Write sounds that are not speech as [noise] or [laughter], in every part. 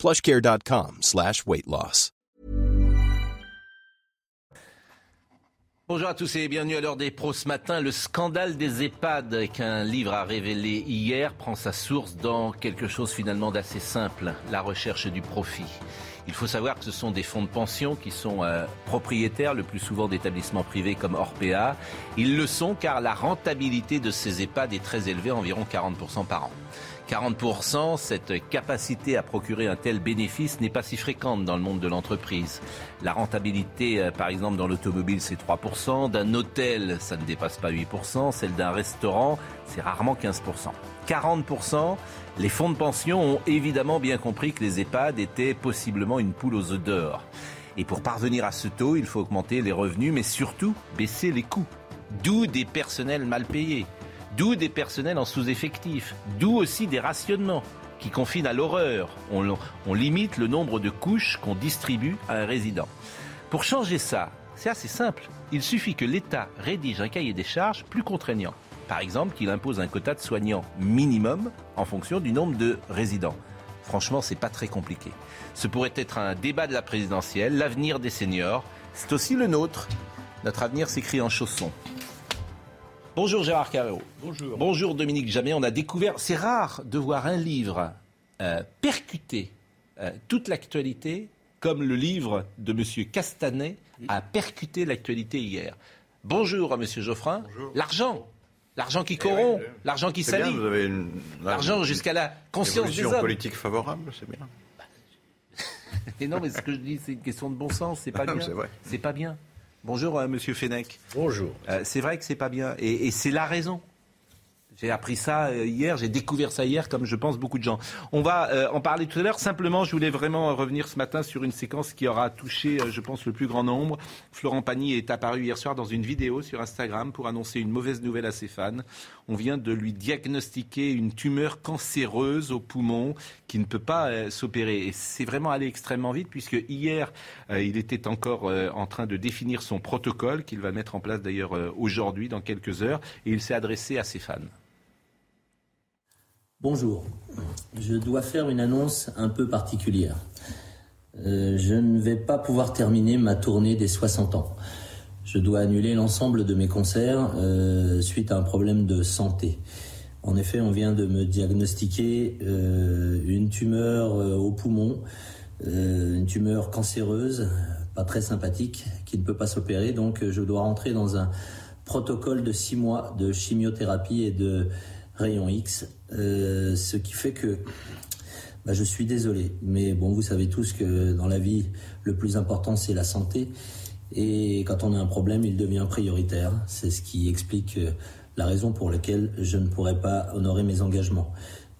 plushcare.com slash. Bonjour à tous et bienvenue à l'heure des pros ce matin. Le scandale des EHPAD qu'un livre a révélé hier prend sa source dans quelque chose finalement d'assez simple, la recherche du profit. Il faut savoir que ce sont des fonds de pension qui sont euh, propriétaires le plus souvent d'établissements privés comme Orpea. Ils le sont car la rentabilité de ces EHPAD est très élevée, environ 40% par an. 40%, cette capacité à procurer un tel bénéfice n'est pas si fréquente dans le monde de l'entreprise. La rentabilité, euh, par exemple, dans l'automobile, c'est 3%. D'un hôtel, ça ne dépasse pas 8%. Celle d'un restaurant, c'est rarement 15%. 40%, les fonds de pension ont évidemment bien compris que les EHPAD étaient possiblement une poule aux œufs d'or. Et pour parvenir à ce taux, il faut augmenter les revenus, mais surtout baisser les coûts. D'où des personnels mal payés D'où des personnels en sous-effectif, d'où aussi des rationnements qui confinent à l'horreur. On, on, limite le nombre de couches qu'on distribue à un résident. Pour changer ça, c'est assez simple. Il suffit que l'État rédige un cahier des charges plus contraignant. Par exemple, qu'il impose un quota de soignants minimum en fonction du nombre de résidents. Franchement, c'est pas très compliqué. Ce pourrait être un débat de la présidentielle, l'avenir des seniors. C'est aussi le nôtre. Notre avenir s'écrit en chaussons. Bonjour Gérard Carreau. Bonjour. Bonjour Dominique Jamais. On a découvert, c'est rare de voir un livre euh, percuter euh, toute l'actualité comme le livre de M. Castanet a percuté l'actualité hier. Bonjour à M. Geoffrin. L'argent. L'argent qui corrompt, l'argent qui salit, l'argent jusqu'à la conscience des hommes. politique favorable, c'est bien. [laughs] Et non, mais ce que je dis, c'est une question de bon sens, c'est pas bien. C'est pas bien. Bonjour, euh, Monsieur Fenech. Bonjour. Euh, c'est vrai que c'est pas bien, et, et c'est la raison. J'ai appris ça euh, hier, j'ai découvert ça hier, comme je pense beaucoup de gens. On va euh, en parler tout à l'heure. Simplement, je voulais vraiment revenir ce matin sur une séquence qui aura touché, euh, je pense, le plus grand nombre. Florent Pagny est apparu hier soir dans une vidéo sur Instagram pour annoncer une mauvaise nouvelle à ses fans. On vient de lui diagnostiquer une tumeur cancéreuse au poumon qui ne peut pas s'opérer. Et c'est vraiment allé extrêmement vite puisque hier, il était encore en train de définir son protocole qu'il va mettre en place d'ailleurs aujourd'hui, dans quelques heures, et il s'est adressé à ses fans. Bonjour, je dois faire une annonce un peu particulière. Euh, je ne vais pas pouvoir terminer ma tournée des 60 ans. Je dois annuler l'ensemble de mes concerts euh, suite à un problème de santé. En effet, on vient de me diagnostiquer euh, une tumeur au poumon, une tumeur cancéreuse, pas très sympathique, qui ne peut pas s'opérer. Donc, je dois rentrer dans un protocole de six mois de chimiothérapie et de rayon X, euh, ce qui fait que bah, je suis désolé. Mais bon, vous savez tous que dans la vie, le plus important, c'est la santé. Et quand on a un problème, il devient prioritaire. C'est ce qui explique euh, la raison pour laquelle je ne pourrais pas honorer mes engagements.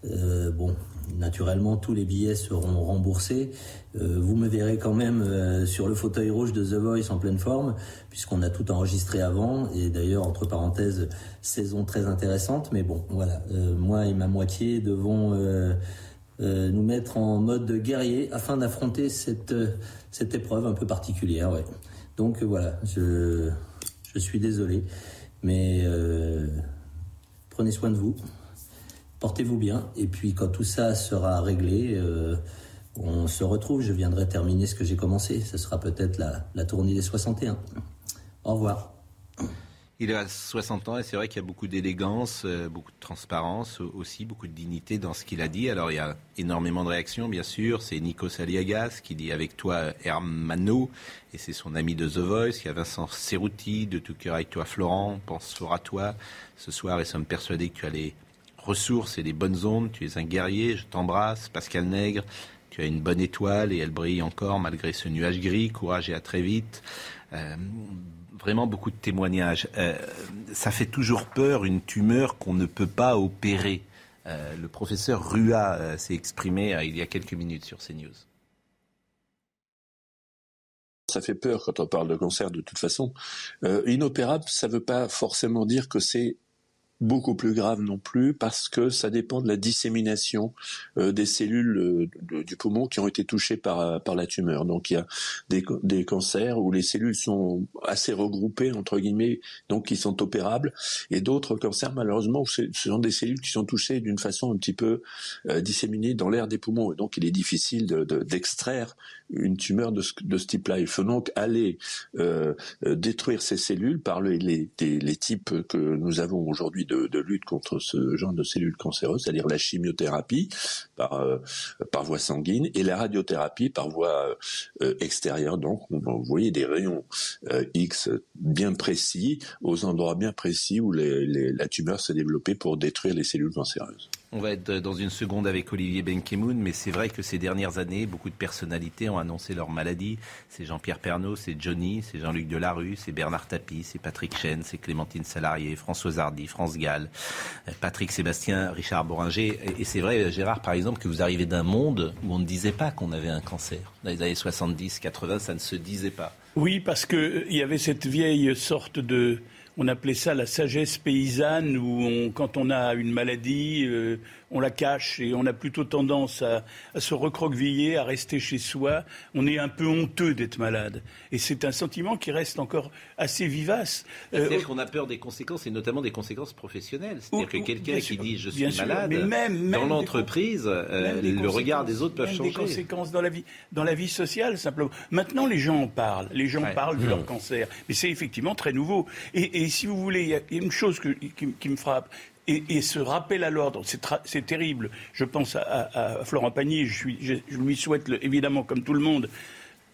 Euh, bon, naturellement, tous les billets seront remboursés. Euh, vous me verrez quand même euh, sur le fauteuil rouge de The Voice en pleine forme, puisqu'on a tout enregistré avant. Et d'ailleurs, entre parenthèses, saison très intéressante. Mais bon, voilà, euh, moi et ma moitié devons nous mettre en mode guerrier afin d'affronter cette, cette épreuve un peu particulière. Donc voilà, je, je suis désolé, mais prenez soin de vous portez-vous bien. Et puis quand tout ça sera réglé, euh, on se retrouve. Je viendrai terminer ce que j'ai commencé. Ce sera peut-être la, la, tournée des 61. Au revoir. Il a 60 ans et c'est vrai qu'il y a beaucoup d'élégance, euh, beaucoup de transparence aussi, beaucoup de dignité dans ce qu'il a dit. Alors il y a énormément de réactions, bien sûr. C'est Nico Saliagas qui dit avec toi Hermano et c'est son ami de The Voice. Il y a Vincent Cerruti de Tout cœur avec toi Florent. Pense fort à toi ce soir et sommes persuadés que tu allais ressources et les bonnes ondes. Tu es un guerrier, je t'embrasse. Pascal Nègre, tu as une bonne étoile et elle brille encore malgré ce nuage gris. Courage et à très vite. Euh, vraiment beaucoup de témoignages. Euh, ça fait toujours peur une tumeur qu'on ne peut pas opérer. Euh, le professeur Rua s'est exprimé il y a quelques minutes sur CNews. Ça fait peur quand on parle de cancer de toute façon. Inopérable, ça ne veut pas forcément dire que c'est beaucoup plus grave non plus parce que ça dépend de la dissémination euh, des cellules euh, du poumon qui ont été touchées par, euh, par la tumeur. Donc il y a des, des cancers où les cellules sont assez regroupées entre guillemets, donc qui sont opérables, et d'autres cancers malheureusement ce sont des cellules qui sont touchées d'une façon un petit peu disséminée dans l'air des poumons. Et donc il est difficile d'extraire de, une tumeur de ce, de ce type-là. Il faut donc aller détruire ces cellules par les, les, les types que nous avons aujourd'hui de, lutte contre ce genre de cellules cancéreuses, c'est-à-dire la chimiothérapie par, euh, par voie sanguine et la radiothérapie par voie euh, extérieure. Donc, vous voyez des rayons euh, X bien précis aux endroits bien précis où la tumeur s'est développée pour détruire les cellules cancéreuses. On va être dans une seconde avec Olivier Benkemoun, mais c'est vrai que ces dernières années, beaucoup de personnalités ont annoncé leur maladie. C'est Jean-Pierre Pernaud, c'est Johnny, c'est Jean-Luc Delarue, c'est Bernard Tapie, c'est Patrick Chen, c'est Clémentine Salarié, François Hardy, France Gall, Patrick Sébastien, Richard Boringer. Et c'est vrai, Gérard, par exemple, que vous arrivez d'un monde où on ne disait pas qu'on avait un cancer. Dans les années 70, 80, ça ne se disait pas. Oui, parce qu'il y avait cette vieille sorte de on appelait ça la sagesse paysanne, où quand on a une maladie, euh, on la cache et on a plutôt tendance à, se recroqueviller, à rester chez soi. On est un peu honteux d'être malade. Et c'est un sentiment qui reste encore assez vivace. Euh, C'est-à-dire qu'on a peur des conséquences, et notamment des conséquences professionnelles. C'est-à-dire que quelqu'un qui dit je suis malade, mais même, dans l'entreprise, euh, le regard des autres peuvent changer. des conséquences dans la vie, dans la vie sociale, simplement. Maintenant, les gens en parlent. Les gens parlent de leur cancer. Mais c'est effectivement très nouveau. Et, si vous voulez, il y a une chose qui me frappe, et, ce rappel à l'ordre, c'est terrible. Je pense à, Florent Pagny, je, lui souhaite évidemment, comme tout le monde,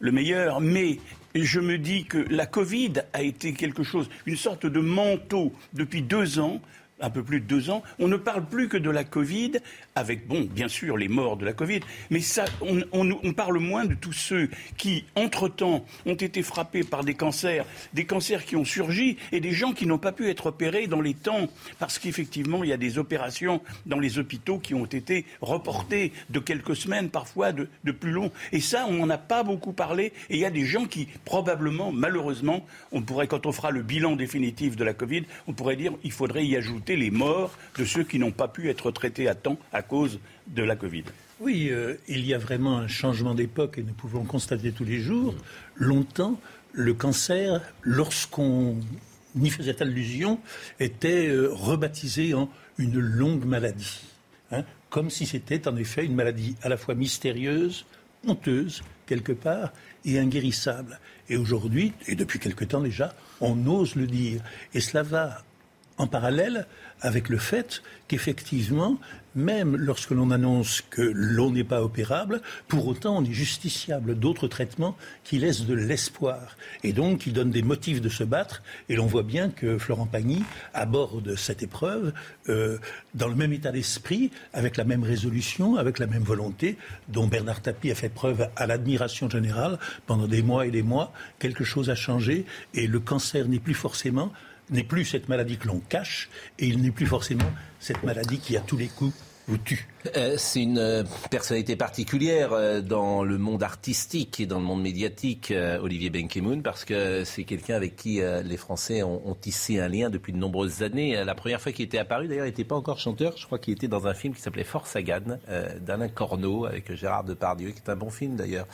le meilleur, mais je me dis que la Covid a été quelque chose, une sorte de manteau depuis deux ans un peu plus de deux ans, on ne parle plus que de la Covid, avec, bon, bien sûr, les morts de la Covid, mais ça, on, parle moins de tous ceux qui, entre-temps, ont été frappés par des cancers, des cancers qui ont surgi, et des gens qui n'ont pas pu être opérés dans les temps, parce qu'effectivement, il y a des opérations dans les hôpitaux qui ont été reportées de quelques semaines, parfois de, plus long. Et ça, on n'en a pas beaucoup parlé, et il y a des gens qui, probablement, malheureusement, on pourrait, quand on fera le bilan définitif de la Covid, on pourrait dire qu'il faudrait y ajouter les morts de ceux qui n'ont pas pu être traités à temps à cause de la Covid. Oui, euh, il y a vraiment un changement d'époque et nous pouvons constater tous les jours. Longtemps, le cancer, lorsqu'on y faisait allusion, était euh, rebaptisé en une longue maladie. Hein, comme si c'était en effet une maladie à la fois mystérieuse, honteuse, quelque part, et inguérissable. Et aujourd'hui, et depuis quelque temps déjà, on ose le dire. Et cela va en parallèle avec le fait qu'effectivement, même lorsque l'on annonce que l'on n'est pas opérable, pour autant on est justiciable d'autres traitements qui laissent de l'espoir et donc qui donnent des motifs de se battre. Et l'on voit bien que Florent Pagny aborde cette épreuve euh, dans le même état d'esprit, avec la même résolution, avec la même volonté, dont Bernard Tapie a fait preuve à l'admiration générale pendant des mois et des mois. Quelque chose a changé et le cancer n'est plus forcément n'est plus cette maladie que l'on cache et il n'est plus forcément cette maladie qui, à tous les coups, vous tue. Euh, c'est une euh, personnalité particulière euh, dans le monde artistique et dans le monde médiatique, Olivier Benkemoun, parce que c'est quelqu'un avec qui les Français ont, tissé un lien depuis de nombreuses années. La première fois qu'il était apparu, d'ailleurs, il n'était pas encore chanteur. Je crois qu'il était dans un film qui s'appelait Force Sagan, d'Alain Corneau, avec Gérard Depardieu, qui est un bon film d'ailleurs,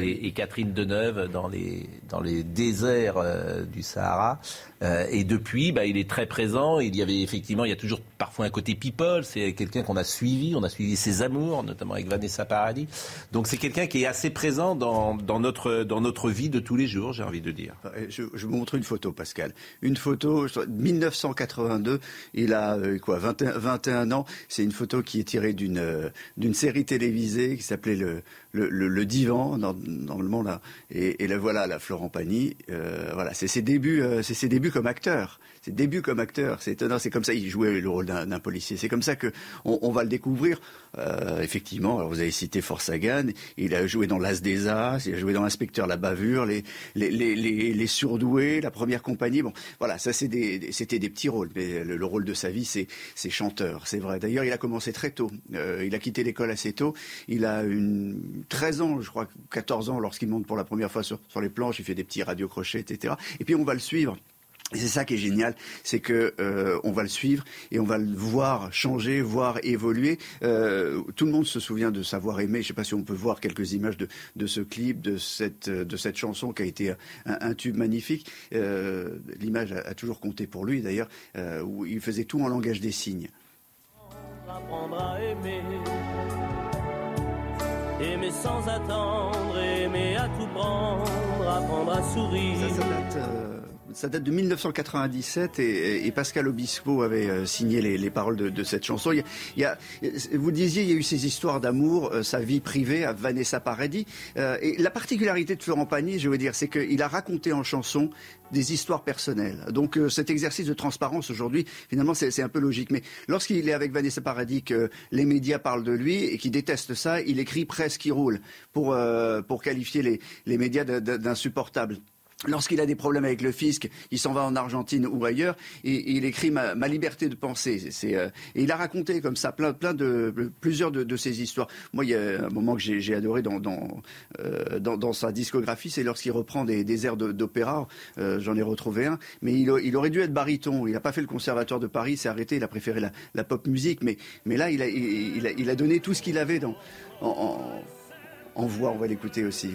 et, Catherine Deneuve dans les, dans les déserts du Sahara. Et depuis, bah, il est très présent. Il y avait effectivement, il y a toujours parfois un côté people. C'est quelqu'un qu'on a suivi. On a suivi ses amours, notamment avec Vanessa Paradis. Donc c'est quelqu'un qui est assez présent dans, notre, dans notre vie de tous les jours, j'ai envie de dire. Je, vous montre une photo, Pascal. Une photo, 1982, il a euh, quoi, 21, 21 ans. C'est une photo qui est tirée d'une euh, d'une série télévisée qui s'appelait le, le, le, divan, normalement là. Et, et là, voilà, la Florent Pagny. Euh, voilà, c'est ses débuts, c'est ses débuts comme acteur. Ses débuts comme acteur, c'est étonnant. C'est comme ça, il jouait le rôle d'un policier. C'est comme ça que on, va le découvrir euh, effectivement, alors vous avez cité Forsagan, il a joué dans L'As des As, il a joué dans L'inspecteur La Bavure, les, les, les, les, Surdoués, La Première Compagnie. Bon, voilà, ça c'était des, des petits rôles, mais le, rôle de sa vie, c'est, c'est chanteur, c'est vrai. D'ailleurs, il a commencé très tôt. Euh, il a quitté l'école assez tôt. Il a une 13 ans, je crois, 14 ans, lorsqu'il monte pour la première fois sur, sur les planches, il fait des petits radiocrochets, etc. Et puis on va le suivre et c'est ça qui est génial, c'est que euh, on va le suivre et on va le voir changer, voir évoluer. Euh, tout le monde se souvient de savoir aimer. Je ne sais pas si on peut voir quelques images de, de ce clip, de cette, de cette chanson qui a été un, un tube magnifique. Euh, L'image a, a, toujours compté pour lui d'ailleurs, euh, où il faisait tout en langage des signes. Apprendre à aimer, aimer sans attendre, aimer à tout prendre, apprendre à sourire. Ça, ça date, euh, ça date de 1997 et, et Pascal Obispo avait euh, signé les, les paroles de, de, cette chanson. Il y, a, il y a, vous disiez, il y a eu ces histoires d'amour, euh, sa vie privée à Vanessa Paradis. Euh, et la particularité de Florent Pagny, je veux dire, c'est qu'il a raconté en chanson des histoires personnelles. Donc cet exercice de transparence aujourd'hui, finalement, c'est un peu logique. Mais lorsqu'il est avec Vanessa Paradis, que les médias parlent de lui et qu'il déteste ça, il écrit presque qui roule pour, pour qualifier les, les médias d'insupportables. Lorsqu'il a des problèmes avec le fisc, il s'en va en Argentine ou ailleurs et, il écrit ma, liberté de penser. Euh, et il a raconté comme ça plein, plein de plusieurs de, de ces histoires. Moi, il y a un moment que j'ai adoré euh, dans, dans, sa discographie, c'est lorsqu'il reprend des, airs d'opéra. Euh, J'en ai retrouvé un, mais il, il, aurait dû être baryton. Il n'a pas fait le conservatoire de Paris, s'est arrêté. Il a préféré la, pop musique, mais, mais là, il a, il, a, il donné tout ce qu'il avait dans, en voix. On va l'écouter aussi.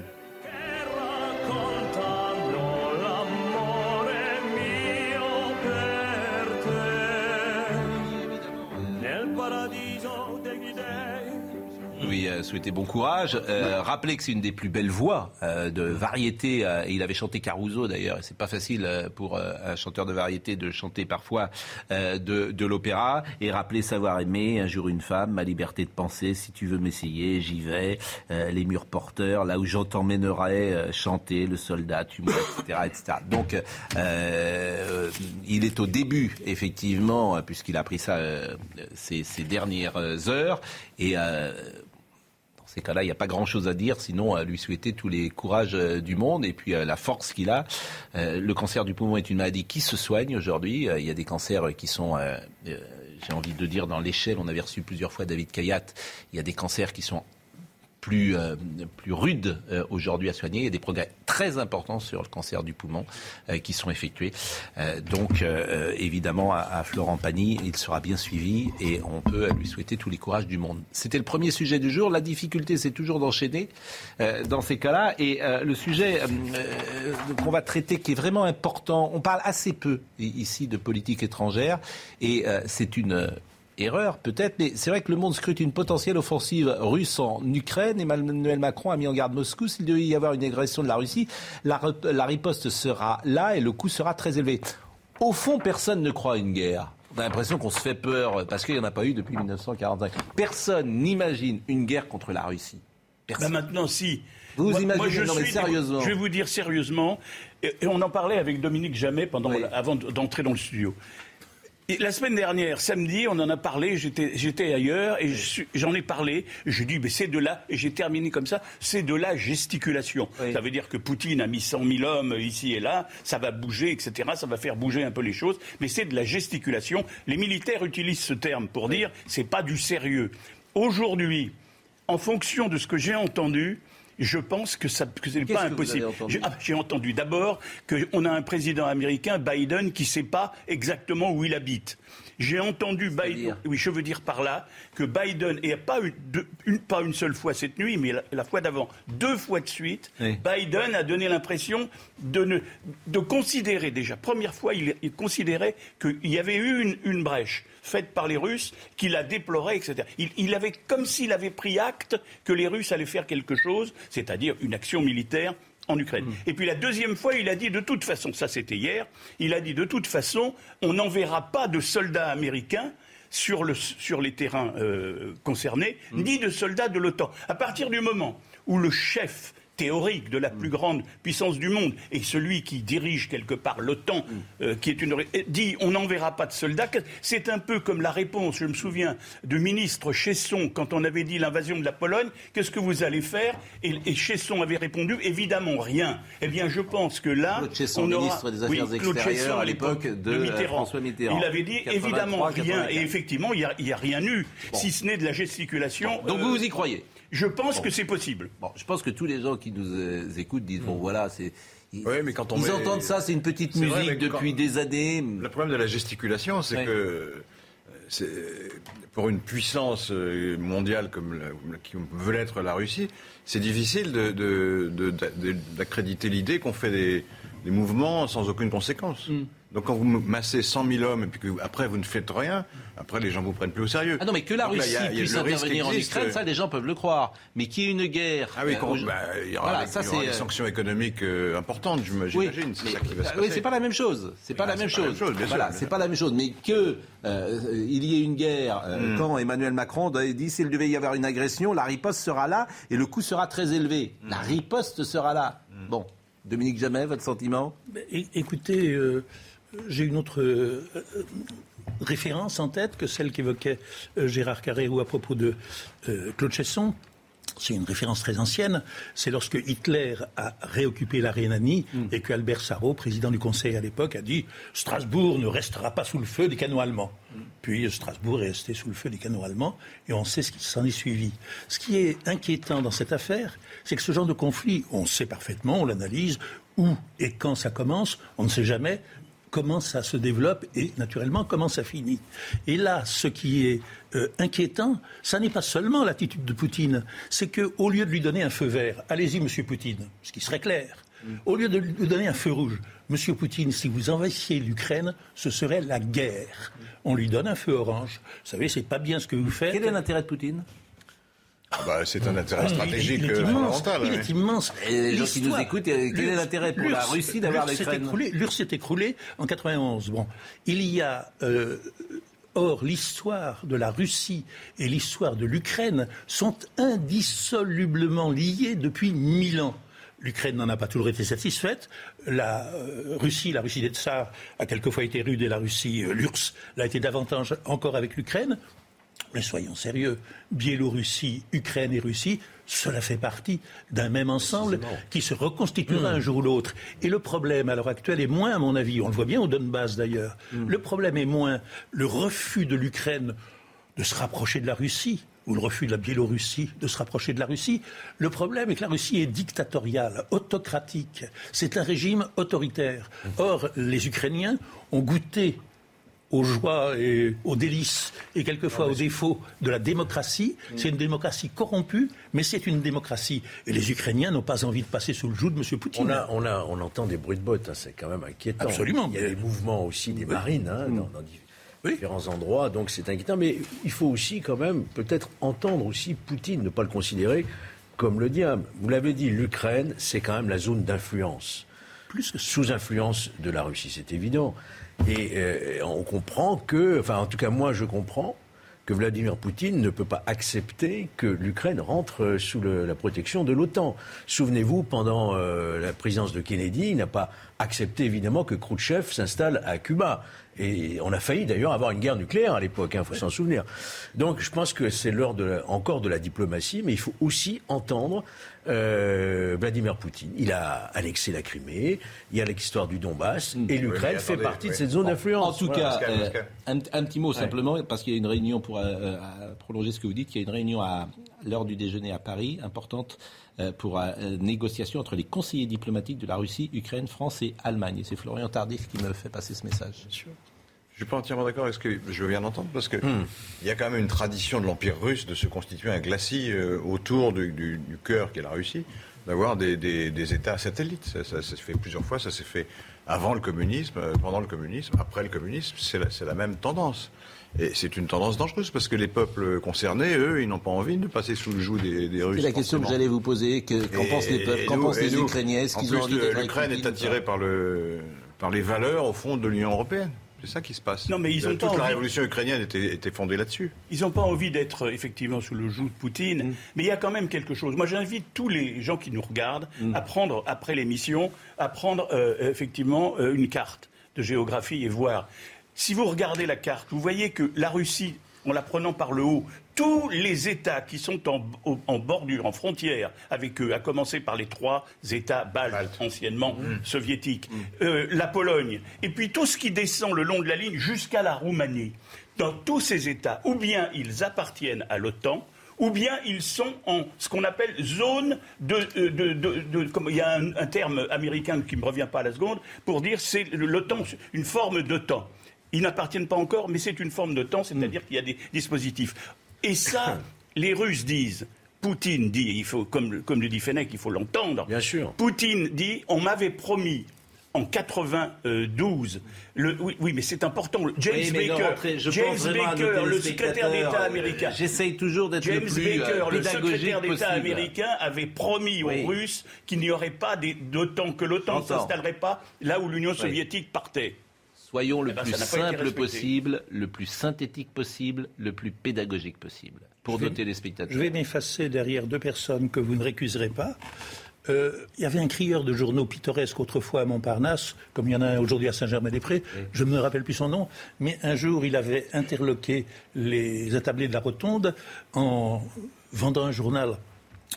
Lui euh, souhaiter bon courage. Euh, rappeler que c'est une des plus belles voix euh, de variété. Euh, il avait chanté Caruso d'ailleurs. C'est pas facile euh, pour un chanteur de variété de chanter parfois de, de l'opéra. Et rappeler savoir aimer, un jour une femme, ma liberté de penser. Si tu veux m'essayer, j'y vais. les murs porteurs, là où j'entends t'emmènerai chanter, le soldat, tu moi, etc., etc. Donc, il est au début, effectivement, puisqu'il a pris ça ces, ces dernières heures. Et ces cas-là, il n'y a pas grand-chose à dire, sinon à lui souhaiter tous les courages euh, du monde et puis euh, la force qu'il a. Euh, le cancer du poumon est une maladie qui se soigne aujourd'hui. il y a des cancers qui sont j'ai envie de dire dans l'échelle, on avait reçu plusieurs fois David Kayat, il y a des cancers qui sont plus, euh, euh, aujourd'hui à soigner. Il y a des progrès très importants sur le cancer du poumon euh, qui sont effectués. Euh, donc, évidemment, à, à, Florent Pagny, il sera bien suivi et on peut lui souhaiter tous les courages du monde. C'était le premier sujet du jour. La difficulté, c'est toujours d'enchaîner dans ces cas-là. Et le sujet qu'on va traiter, qui est vraiment important, on parle assez peu ici de politique étrangère et c'est une erreur peut-être, mais c'est vrai que le monde scrute une potentielle offensive russe en Ukraine. Emmanuel Macron a mis en garde Moscou. S'il devait y avoir une agression de la Russie, la, la, riposte sera là et le coût sera très élevé. Au fond, personne ne croit à une guerre. On a l'impression qu'on se fait peur parce qu'il n'y en a pas eu depuis 1945. Personne n'imagine une guerre contre la Russie. Ben maintenant, si. Vous moi, imaginez, moi, je non, mais sérieusement. Je vais vous dire sérieusement, et, et on en parlait avec Dominique Jamais pendant, oui. avant d'entrer dans le studio. La semaine dernière, samedi, on en a parlé, j'étais ailleurs et j'en ai parlé. Je dis, mais c'est de là, et j'ai terminé comme ça, c'est de la gesticulation. Oui. Ça veut dire que Poutine a mis 100 000 hommes ici et là, ça va bouger, etc. Ça va faire bouger un peu les choses, mais c'est de la gesticulation. Les militaires utilisent ce terme pour oui. dire, c'est pas du sérieux. Aujourd'hui, en fonction de ce que j'ai entendu, je pense que, ça, que ce n'est pas impossible. J'ai ah, entendu d'abord qu'on a un président américain, Biden, qui ne sait pas exactement où il habite. J'ai entendu Biden. Oui, je veux dire par là que Biden, et pas une, une, pas une seule fois cette nuit, mais la, la fois d'avant, deux fois de suite, oui. Biden a donné l'impression de, ne, de considérer déjà, première fois, il, il considérait qu'il y avait eu une, une brèche faite par les Russes, qu'il a déploré, etc. Il, il avait comme s'il avait pris acte que les Russes allaient faire quelque chose, c'est-à-dire une action militaire en Ukraine. Mmh. Et puis la deuxième fois, il a dit de toute façon, ça c'était hier, il a dit de toute façon, on n'enverra pas de soldats américains sur, le, sur les terrains euh, concernés, mmh. ni de soldats de l'OTAN. À partir du moment où le chef théorique de la plus grande puissance du monde, et celui qui dirige quelque part l'OTAN, mm. euh, qui est une dit on n'enverra pas de soldats, c'est un peu comme la réponse, je me souviens, du ministre Chesson quand on avait dit l'invasion de la Pologne, qu'est-ce que vous allez faire? Et, et, Chesson avait répondu évidemment rien. Eh bien, je pense que là, Claude Chesson, on aura... ministre des Affaires extérieures à l'époque de, euh, Mitterrand. François Mitterrand. Il avait dit évidemment rien, et effectivement, il n'y a, a, rien eu, si ce n'est de la gesticulation. donc vous vous y croyez? Je pense que c'est possible. Bon, je pense que tous les gens qui nous euh, écoutent disent bon mm. voilà, c'est ils, mais quand on ils entendent ça, c'est une petite musique depuis des années. Le problème de la gesticulation, c'est que pour une puissance euh, mondiale comme qui veut l'être la Russie, c'est difficile d'accréditer de, l'idée qu'on fait des, mouvements sans aucune conséquence. Mm. Donc quand vous massez 100 000 hommes et puis que après vous ne faites rien, après les gens vous prennent plus au sérieux. Ah non, mais que la Russie puisse intervenir en Ukraine, ça les gens peuvent le croire. Mais qu'il y ait une guerre. Ah oui, euh, bah, il y aura, des, euh, sanctions économiques euh, importantes, j'imagine. Oui, c'est ça qui va se passer. Oui, c'est pas la même chose. C'est pas, la même chose. Voilà, c'est pas la même chose. Mais que il y ait une guerre hmm. quand Emmanuel Macron dit s'il devait y avoir une agression, la riposte sera là et le coût sera très élevé. La hmm. riposte sera là. Hmm. Bon, Dominique Jamais, votre sentiment? Écoutez j'ai une autre euh, référence en tête que celle qu'évoquait euh, Gérard Carrérou à propos de euh, Claude Chesson. C'est une référence très ancienne. C'est lorsque Hitler a réoccupé la Rhénanie mm. et que Albert Sarrault, président du Conseil à l'époque, a dit Strasbourg ne restera pas sous le feu des canons allemands. Mm. Puis Strasbourg est resté sous le feu des canons allemands et on sait ce qui s'en est suivi. Ce qui est inquiétant dans cette affaire, c'est que ce genre de conflit, on sait parfaitement, on l'analyse, où et quand ça commence, on ne sait jamais comment ça se développe et naturellement comment ça finit. Et là, ce qui est euh, inquiétant, ça n'est pas seulement l'attitude de Poutine, c'est qu'au lieu de lui donner un feu vert, allez-y, Monsieur Poutine, ce qui serait clair, mm. au lieu de lui donner un feu rouge, Monsieur Poutine, si vous envahissiez l'Ukraine, ce serait la guerre. On lui donne un feu orange. Vous savez, c'est pas bien ce que vous faites. Quel est l'intérêt de Poutine? Bah, c'est un intérêt stratégique il, est euh, immense, fondamental. Il est immense. Et les gens qui nous écoutent, quel est l'intérêt pour la Russie d'avoir l'Ukraine L'URSS s'est écroulé en 91. Bon, il y a euh, Or, l'histoire de la Russie et l'histoire de l'Ukraine sont indissolublement liées depuis mille ans. L'Ukraine n'en a pas toujours été satisfaite. La euh, Russie, la Russie des Tsars, a quelquefois été rude et la Russie, l'URSS, l'a été davantage encore avec l'Ukraine. Mais soyons sérieux, Biélorussie, Ukraine et Russie, cela fait partie d'un même ensemble qui se reconstituera un jour ou l'autre. Et le problème à l'heure actuelle est moins, à mon avis, on le voit bien au Donbass d'ailleurs, mm. le problème est moins le refus de l'Ukraine de se rapprocher de la Russie, ou le refus de la Biélorussie de se rapprocher de la Russie. Le problème est que la Russie est dictatoriale, autocratique. C'est un régime autoritaire. Mm. Or, les Ukrainiens ont goûté aux joies et aux délices et quelquefois aux défauts de la démocratie. Mm. C'est une démocratie corrompue, mais c'est une démocratie. Et les Ukrainiens n'ont pas envie de passer sous le joug de M. Poutine. On, a, on, entend des bruits de bottes, hein, c'est quand même inquiétant. Absolument. Il y a des mouvements aussi des marines hein, mm. dans, différents endroits, donc c'est inquiétant. Mais il faut aussi quand même peut-être entendre aussi Poutine, ne pas le considérer comme le diable. Vous l'avez dit, l'Ukraine, c'est quand même la zone d'influence. Plus que sous influence de la Russie, c'est évident. Et euh, on comprend que, enfin en tout cas moi je comprends que Vladimir Poutine ne peut pas accepter que l'Ukraine rentre sous la protection de l'OTAN. Souvenez-vous, pendant euh, la présidence de Kennedy, il n'a pas accepté évidemment que Khrouchtchev s'installe à Cuba. Et on a failli d'ailleurs avoir une guerre nucléaire à l'époque, il hein, faut s'en souvenir. Donc je pense que c'est l'heure encore de la diplomatie, mais il faut aussi entendre euh, Vladimir Poutine. Il a annexé la Crimée, il y a l'histoire du Donbass, mm. et l'Ukraine fait partie de cette zone d'influence. En tout cas, euh, un, petit mot simplement, parce qu'il y a une réunion, pour euh, prolonger ce que vous dites, il y a une réunion à l'heure du déjeuner à Paris, importante, pour négociation entre les conseillers diplomatiques de la Russie, Ukraine, France et Allemagne. Et c'est Florian Tardif qui me fait passer ce message. Bien sûr. Je suis pas entièrement d'accord avec ce que je viens d'entendre parce que hmm. il y a quand même une tradition de l'Empire russe de se constituer un glacis euh, autour du, du, du cœur qu'est la Russie, d'avoir des, des, des, États satellites. Ça, ça, s'est fait plusieurs fois, ça s'est fait avant le communisme, euh, pendant le communisme, après le communisme, c'est la, la, même tendance. Et c'est une tendance dangereuse parce que les peuples concernés, eux, ils n'ont pas envie de passer sous le joug des, des Russes. C'est la question que j'allais vous poser. Qu'en pensent les peuples Qu'en pensent les Ukrainiens Est-ce qu'ils ont envie L'Ukraine est attirée par, le, par les valeurs, au fond, de l'Union européenne C'est ça qui se passe. Non, mais ils ont Toute pas la envie- révolution ukrainienne était, était fondée là-dessus. Ils n'ont pas envie d'être euh, effectivement sous le joug de Poutine, Mm. mais il y a quand même quelque chose. Moi, j'invite tous les gens qui nous regardent Mm. à prendre, après l'émission, à prendre euh, effectivement euh, une carte de géographie et voir. Si vous regardez la carte, vous voyez que la Russie, en la prenant par le haut, tous les États qui sont en, bordure, en frontière avec eux, à commencer par les trois États baltes, anciennement soviétiques, euh, la Pologne, et puis tout ce qui descend le long de la ligne jusqu'à la Roumanie, dans tous ces États, ou bien ils appartiennent à l'OTAN, ou bien ils sont en ce qu'on appelle zone de... euh, de- de- de- comme- il y a un, un terme américain qui ne me revient pas à la seconde, pour dire c'est l'OTAN, une forme d'OTAN. Ils n'appartiennent pas encore, mais c'est une forme de temps, c'est-à-dire qu'il y a des dispositifs. Et ça, [coughs] les Russes disent, Poutine dit, il faut, comme, comme le dit Fenech, il faut l'entendre. Bien sûr. Poutine dit, on m'avait promis en 92, le, oui, oui, mais c'est important, James Oui, mais non, Baker, je James Baker, le secrétaire d'État euh, américain. J'essaye toujours d'être le James plus euh, Baker, le secrétaire d'État américain, avait promis Oui. aux Russes qu'il n'y aurait pas d'OTAN, que l'OTAN ne s'installerait pas là où l'Union soviétique partait. Soyons le Eh ben, plus simple possible, le plus synthétique possible, le plus pédagogique possible pour Je nos vais- téléspectateurs. Je vais m'effacer derrière deux personnes que vous ne récuserez pas. Euh, Il y avait un crieur de journaux pittoresque autrefois à Montparnasse, comme il y en a un aujourd'hui à Saint-Germain-des-Prés. Je ne me rappelle plus son nom, mais un jour il avait interloqué les attablés de la Rotonde en vendant un journal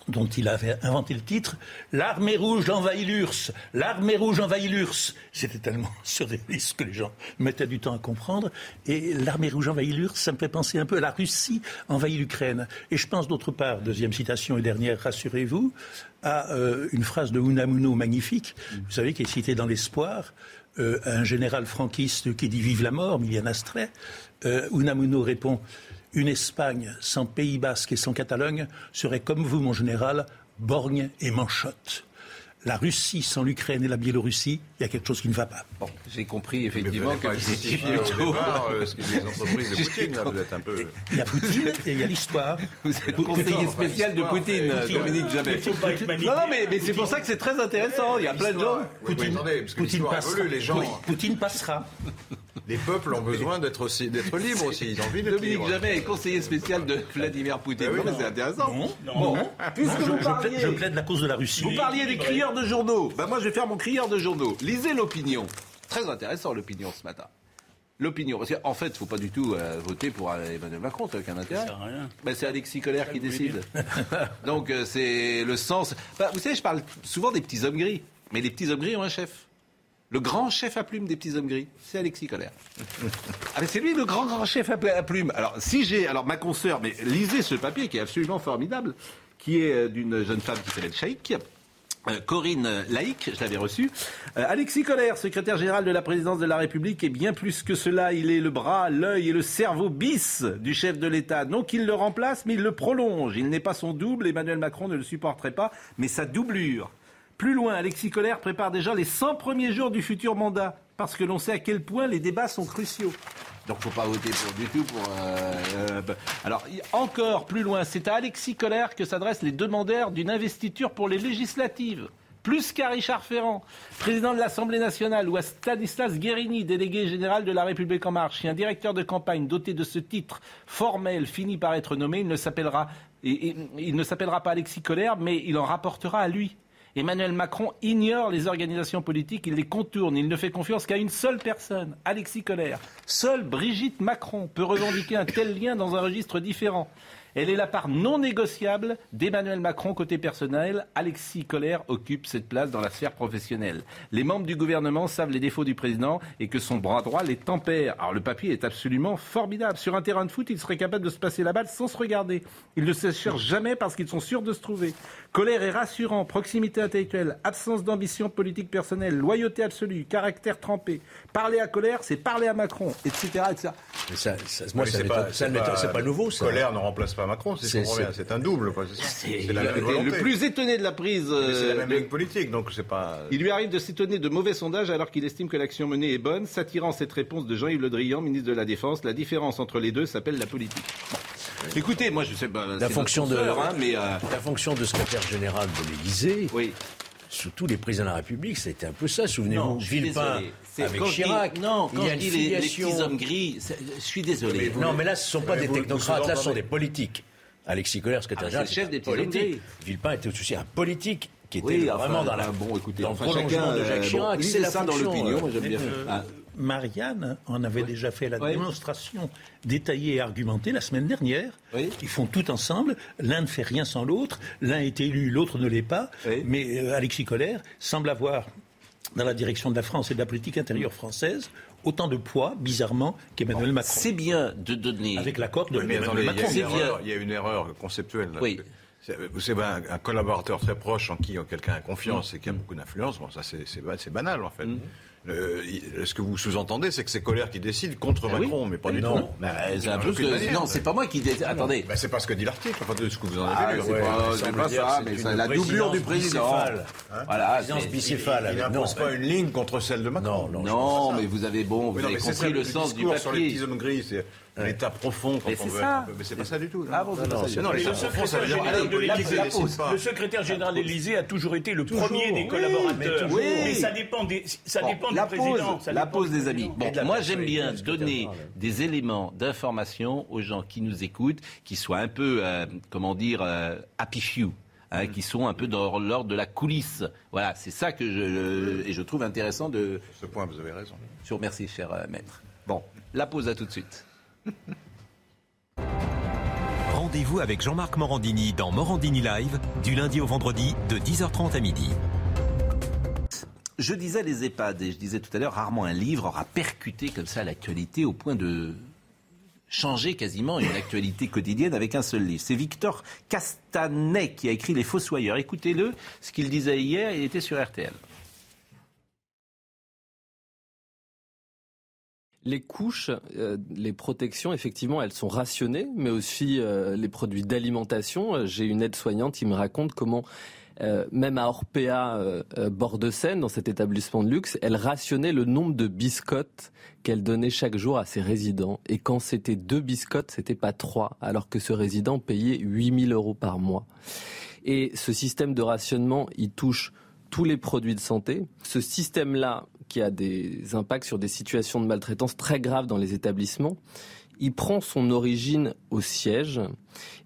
dont il avait inventé le titre L'armée rouge envahit l'URSS L'armée rouge envahit l'URSS C'était tellement [laughs] surréaliste que les gens mettaient du temps à comprendre. Et l'armée rouge envahit l'URSS, ça me fait penser un peu à la Russie envahit l'Ukraine. Et je pense d'autre part, deuxième citation et dernière, rassurez-vous, à euh, une phrase de Unamuno magnifique, vous savez, qui est citée dans l'Espoir, euh, un général franquiste qui dit Vive la mort, Milian Astray. Euh, Unamuno répond une Espagne sans Pays Basque et sans Catalogne serait comme vous, mon général, borgne et manchotte. La Russie sans l'Ukraine et la Biélorussie, il y a quelque chose qui ne va pas. Bon, j'ai compris Mais effectivement vous que pas justifié au plutôt- départ euh, ce que les [laughs] entreprises de Poutine, là, vous êtes un peu... Il y a Poutine et il y a l'histoire. Vous êtes conseiller spécial de Poutine, Poutine. Dominique Jamais. Non, non, mais, mais c'est pour ça que c'est très intéressant. Il y a plein de gens. Oui, mais attendez, parce que l'histoire passera. évolue, les gens... Oui, Poutine passera. [laughs] Les peuples ont besoin d'être aussi d'être libres aussi. Ils ont envie d'être Dominique. Jamais est conseiller spécial de Vladimir Poutine. Ben Non, non. c'est intéressant. Non, Bon, puisque vous je parliez, je plaide la cause de la Russie. vous parliez des crieurs de journaux. Ben moi, je vais faire mon crieur de journaux. Lisez l'opinion. Très intéressant l'opinion ce matin. L'opinion. Parce qu'en fait, il ne faut pas du tout euh, voter pour euh, Emmanuel Macron, ça n'a aucun intérêt. Ben, c'est Alexis Colère qui décide. [laughs] Donc euh, c'est le sens. Ben, vous savez, je parle souvent des petits hommes gris, mais les petits hommes gris ont un chef. Le grand chef à plume des petits hommes gris, c'est Alexis Colère. [laughs] Ah mais c'est lui le grand grand chef à pl- à plume. Alors si j'ai alors ma consoeur, mais lisez ce papier qui est absolument formidable, qui est d'une jeune femme qui s'appelle Chaïk. Euh, Corinne Laïc, je l'avais reçu. Euh, Alexis Colère, secrétaire général de la présidence de la République, et bien plus que cela, il est le bras, l'œil et le cerveau bis du chef de l'État. Non qu'il le remplace, mais il le prolonge. Il n'est pas son double, Emmanuel Macron ne le supporterait pas, mais sa doublure. Plus loin, Alexis Colère prépare déjà les 100 premiers jours du futur mandat, parce que l'on sait à quel point les débats sont cruciaux. Donc faut pas voter pour du tout pour. euh, euh, bah, alors encore plus loin, c'est à Alexis Colère que s'adressent les demandeurs d'une investiture pour les législatives. Plus qu'à Richard Ferrand, président de l'Assemblée nationale, ou à Stanislas Guérini, délégué général de la République en marche, si un directeur de campagne doté de ce titre formel finit par être nommé, il ne s'appellera, il ne s'appellera pas Alexis Colère, mais il en rapportera à lui. Emmanuel Macron ignore les organisations politiques, il les contourne, il ne fait confiance qu'à une seule personne, Alexis Colère. Seule Brigitte Macron peut revendiquer un tel lien dans un registre différent. Elle est la part non négociable d'Emmanuel Macron côté personnel. Alexis Colère occupe cette place dans la sphère professionnelle. Les membres du gouvernement savent les défauts du président et que son bras droit les tempère. Alors le papier est absolument formidable. Sur un terrain de foot, il serait capable de se passer la balle sans se regarder. Ils ne se cherchent jamais parce qu'ils sont sûrs de se trouver. Colère est rassurant, proximité intellectuelle, absence d'ambition politique personnelle, loyauté absolue, caractère trempé. Parler à Colère, c'est parler à Macron, etc. etc. Mais ça, ça- moi, Oui, ça c'est pas- ça c'est m'étonne- pas- c'est pas nouveau, ça. Colère ne remplace pas Macron, c'est un double, quoi. C'est la même volonté. le plus étonné de la prise. C'est la euh, même de- ligne politique, donc c'est pas. Il lui arrive de s'étonner de mauvais sondages alors qu'il estime que l'action menée est bonne, s'attirant cette réponse de Jean-Yves Le Drian, ministre de la Défense. La différence entre les deux s'appelle la politique. Écoutez, moi je sais pas. La fonction de, hein, mais euh, la fonction de secrétaire général de l'Élysée oui. surtout les présidents de la République, ça a été un peu ça. Souvenez-vous, Villepin avec quand Chirac. non, quand il y a je une dis les, petits hommes gris, je suis désolé. non, mais là, ce ne sont pas des technocrates, là, ce sont des politiques. Alexis Colère, secrétaire Ah, général, c'est le chef des un petits hommes politique. gris. Villepin était aussi un politique qui était Oui, vraiment enfin, dans la, bon, écoutez, dans enfin, le prolongement chacun, de Jacques euh, bon, Chirac. c'est la ça dans fonction, l'opinion, euh, j'aime bien. Marianne en avait déjà fait la Oui. démonstration détaillée et argumentée la semaine dernière. Oui. Ils font tout ensemble. L'un ne fait rien sans l'autre. L'un est élu, l'autre ne l'est pas. Oui. Mais euh, Alexis Collère semble avoir, dans la direction de la France et de la politique intérieure française, autant de poids, bizarrement, qu'Emmanuel Macron. C'est bien de donner. Avec l'accord de Emmanuel attendez, il y, a Macron. erreur, il y a une erreur conceptuelle. là. Oui. Vous savez, un, un collaborateur très proche en qui quelqu'un a confiance et qui a beaucoup d'influence, bon, ça c'est- c'est ba- c'est banal en fait. Mm. Il- ce que vous sous-entendez, c'est que c'est Colère qui décide contre Ah oui. Macron, mais pas du Non. tout. C'est un peu que-. Non, c'est pas moi qui. dé- Attendez. Bah, c'est pas ce que dit l'article, enfin, de ce que vous en avez Ah, lu. c'est Ouais. pas, dire ça, mais c'est la doublure du président. bicéphale. Voilà, c'est- bicéphale. Il n'impose pas une ligne contre celle de Macron. Non, non. Non, mais vous avez bon, vous avez compris le sens du discours sur les petits papier. grises, c'est l'état profond quand Mais on c'est veut ça. Mais c'est pas ça du tout. non. Ah bon, Non. Non, l'état le profond, ça veut secrétaire dire général de l'Élysée, la décide pas. le secrétaire général de l'Élysée a toujours été le premier des oui, collaborateurs. mais ça dépend des, ça Bon, dépend la du président. pause, des amis. Bon, moi j'aime bien donner des éléments d'information aux gens qui nous écoutent, qui soient un peu, euh, comment dire, euh, happy few. hein, qui sont un peu dans l'ordre de la coulisse. Voilà, c'est ça que je, et je trouve intéressant de. Ce point, vous avez raison. Je vous remercie, cher euh, maître. Bon, la pause à tout de suite. [laughs] Rendez-vous avec Jean-Marc Morandini dans Morandini Live du lundi au vendredi de 10h30 à midi. Je disais les EHPAD, et je disais tout à l'heure, rarement un livre aura percuté comme ça l'actualité au point de changer quasiment une actualité quotidienne avec un seul livre. C'est Victor Castanet qui a écrit Les Fossoyeurs. Écoutez-le, ce qu'il disait hier, il était sur RTL. Les couches, euh, les protections, effectivement, elles sont rationnées, mais aussi euh, les produits d'alimentation. Euh, J'ai une aide-soignante qui me raconte comment, même à Orpea, bord de Seine, dans cet établissement de luxe, elle rationnait le nombre de biscottes qu'elle donnait chaque jour à ses résidents. Et quand c'était deux biscottes, c'était pas trois, alors que ce résident payait 8000 euros par mois. Et ce système de rationnement, il touche tous les produits de santé. Ce système-là, qui a des impacts sur des situations de maltraitance très graves dans les établissements, il prend son origine au siège.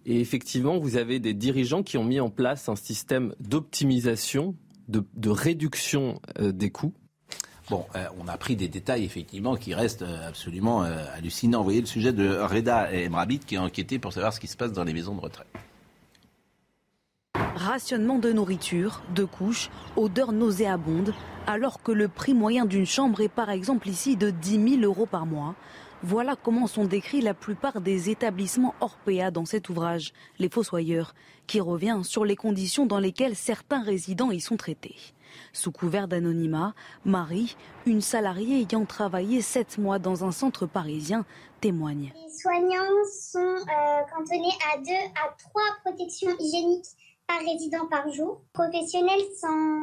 Et effectivement, vous avez des dirigeants qui ont mis en place un système d'optimisation, de, réduction euh, des coûts. Bon, euh, on a pris des détails effectivement qui restent euh, absolument hallucinants. Vous voyez le sujet de Reda Emrabit qui a enquêté pour savoir ce qui se passe dans les maisons de retraite. Rationnement de nourriture, de couches, odeur nauséabonde, alors que le prix moyen d'une chambre est par exemple ici de 10 000 euros par mois. Voilà comment sont décrits la plupart des établissements Orpea dans cet ouvrage, Les Fossoyeurs, qui revient sur les conditions dans lesquelles certains résidents y sont traités. Sous couvert d'anonymat, Marie, une salariée ayant travaillé sept mois dans un centre parisien, témoigne. Les soignants sont euh, cantonnés à deux à trois protections hygiéniques par résident par jour. Professionnels sont,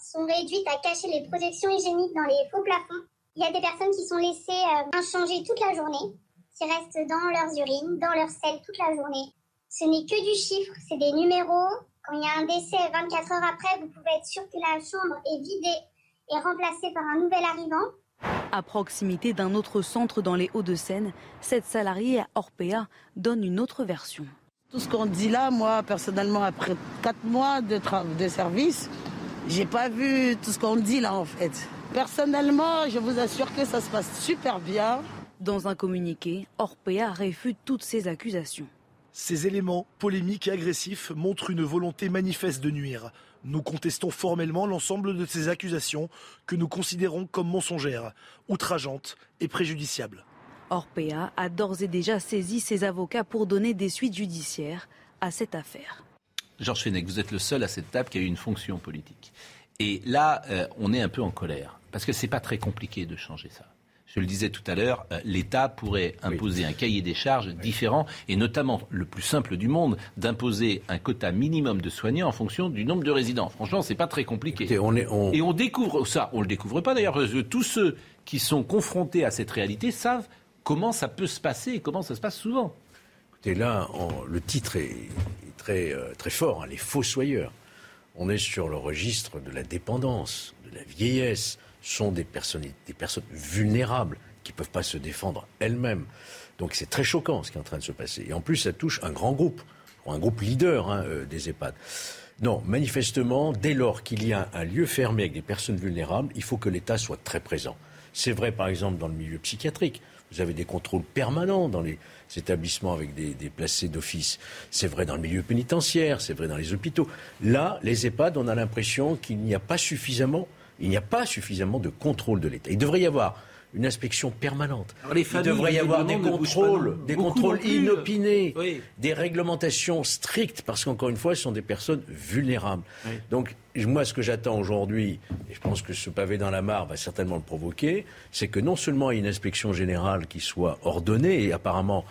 sont réduites à cacher les protections hygiéniques dans les faux plafonds. Il y a des personnes qui sont laissées euh, inchangées toute la journée, qui restent dans leurs urines, dans leur selle toute la journée. Ce n'est que du chiffre, c'est des numéros. Quand il y a un décès 24 heures après, vous pouvez être sûr que la chambre est vidée et remplacée par un nouvel arrivant. À proximité d'un autre centre dans les Hauts-de-Seine, cette salariée à Orpea donne une autre version. Tout ce qu'on dit là, moi, personnellement, après quatre mois de, de service, j'ai pas vu tout ce qu'on dit là, en fait. Personnellement, je vous assure que ça se passe super bien. Dans un communiqué, Orpea réfute toutes ces accusations. Ces éléments polémiques et agressifs montrent une volonté manifeste de nuire. Nous contestons formellement l'ensemble de ces accusations que nous considérons comme mensongères, outrageantes et préjudiciables. Orpea a d'ores et déjà saisi ses avocats pour donner des suites judiciaires à cette affaire. Georges Fenech, vous êtes le seul à cette table qui a eu une fonction politique. Et là, euh, on est un peu en colère, parce que c'est pas très compliqué de changer ça. Je le disais tout à l'heure, euh, l'État pourrait imposer oui. un cahier des charges oui. différent, et notamment le plus simple du monde, d'imposer un quota minimum de soignants en fonction du nombre de résidents. Franchement, c'est pas très compliqué. Écoutez, on est, on... Et on découvre ça, on le découvre pas d'ailleurs, tous ceux qui sont confrontés à cette réalité savent comment ça peut se passer et comment ça se passe souvent. Écoutez, là, le titre est, très, euh, très fort, hein, les fossoyeurs. On est sur le registre de la dépendance, de la vieillesse. Sont des personnes, des personnes vulnérables qui ne peuvent pas se défendre elles-mêmes. Donc c'est très choquant ce qui est en train de se passer. Et en plus, ça touche un grand groupe, un groupe leader hein, euh, des EHPAD. Non, manifestement, dès lors qu'il y a un lieu fermé avec des personnes vulnérables, il faut que l'État soit très présent. C'est vrai, par exemple, dans le milieu psychiatrique. Vous avez des contrôles permanents dans les établissements avec des, des placés d'office. C'est vrai dans le milieu pénitentiaire, c'est vrai dans les hôpitaux. Là, les EHPAD, on a l'impression qu'il n'y a pas suffisamment, il n'y a pas suffisamment de contrôle de l'État. Il devrait y avoir une inspection permanente. il devrait y avoir des contrôles, des contrôles inopinés, des réglementations strictes, parce qu'encore une fois, ce sont des personnes vulnérables. Donc, moi, ce que j'attends aujourd'hui, et je pense que ce pavé dans la mare va certainement le provoquer, c'est que non seulement il y ait une inspection générale qui soit ordonnée, et apparemment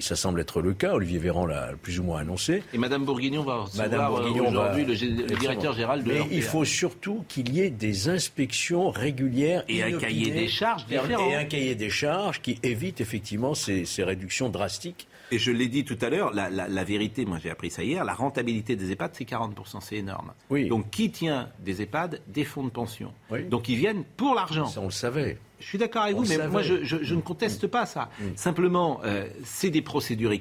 ça semble être le cas. Olivier Véran l'a plus ou moins annoncé. Et Madame Bourguignon va recevoir euh, aujourd'hui le, directeur général de Mais il faut surtout qu'il y ait des inspections régulières et un cahier des charges différent. Et un cahier des charges qui évite effectivement ces, ces réductions drastiques. Et je l'ai dit tout à l'heure, la, la, la, vérité, moi j'ai appris ça hier, la rentabilité des EHPAD, c'est 40%, c'est énorme. Oui. Donc qui tient des EHPAD Des fonds de pension. Oui. Donc ils viennent pour l'argent. Ça on le savait. Je suis d'accord avec vous, mais moi je, je, je, ne conteste pas ça. Mm. Simplement, euh, c'est des procédures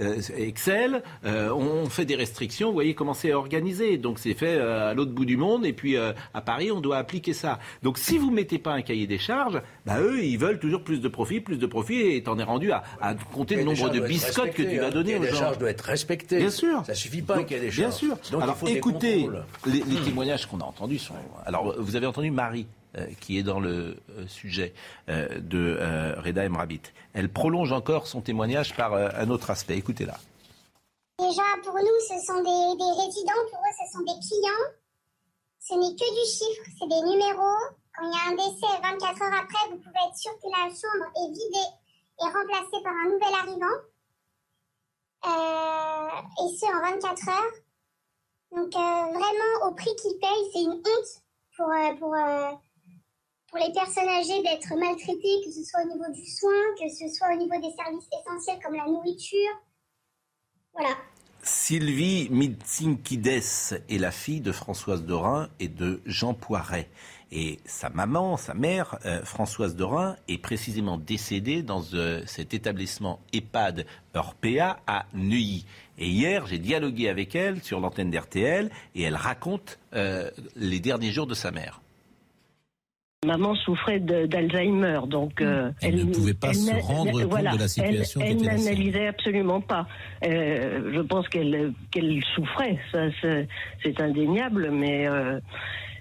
euh, Excel, euh, on fait des restrictions, vous voyez comment c'est organisé. Donc c'est fait euh, à l'autre bout du monde, et puis à Paris, on doit appliquer ça. Donc si vous ne mettez pas un cahier des charges, bah, eux, ils veulent toujours plus de profit, plus de profit, et t'en es rendu à, à compter le nombre de biscottes que tu vas donner aux gens. Les charges doivent être respectées. Bien sûr. Ça suffit pas qu'il y ait des charges. Bien sûr. Donc, Alors il faut écoutez, les, les témoignages qu'on a entendus sont... Alors vous avez entendu Marie qui est dans le euh, sujet euh, de Reda Emrabit. Elle prolonge encore son témoignage par un autre aspect. Écoutez-la. Déjà, pour nous, ce sont des, résidents, pour eux, ce sont des clients. Ce n'est que du chiffre, c'est des numéros. Quand il y a un décès, 24 heures après, vous pouvez être sûr que la chambre est vidée et remplacée par un nouvel arrivant. Euh, et ce, en 24 heures. Donc, euh, vraiment, au prix qu'ils payent, c'est une honte pour, euh, pour, pour les personnes âgées d'être maltraitées, que ce soit au niveau du soin, que ce soit au niveau des services essentiels comme la nourriture. Voilà. Sylvie Mitsinkides est la fille de Françoise Dorin et de Jean Poiret. Et sa maman, sa mère, euh, Françoise Dorin, est précisément décédée dans euh, cet établissement EHPAD Orpea à Neuilly. Et hier, j'ai dialogué avec elle sur l'antenne d'RTL et elle raconte euh, les derniers jours de sa mère. Maman souffrait d'Alzheimer, donc euh, elle, elle, ne pouvait pas se rendre compte voilà, de la situation. Elle, elle n'analysait absolument pas. Euh, je pense qu'elle qu'elle souffrait, ça c'est indéniable, mais euh,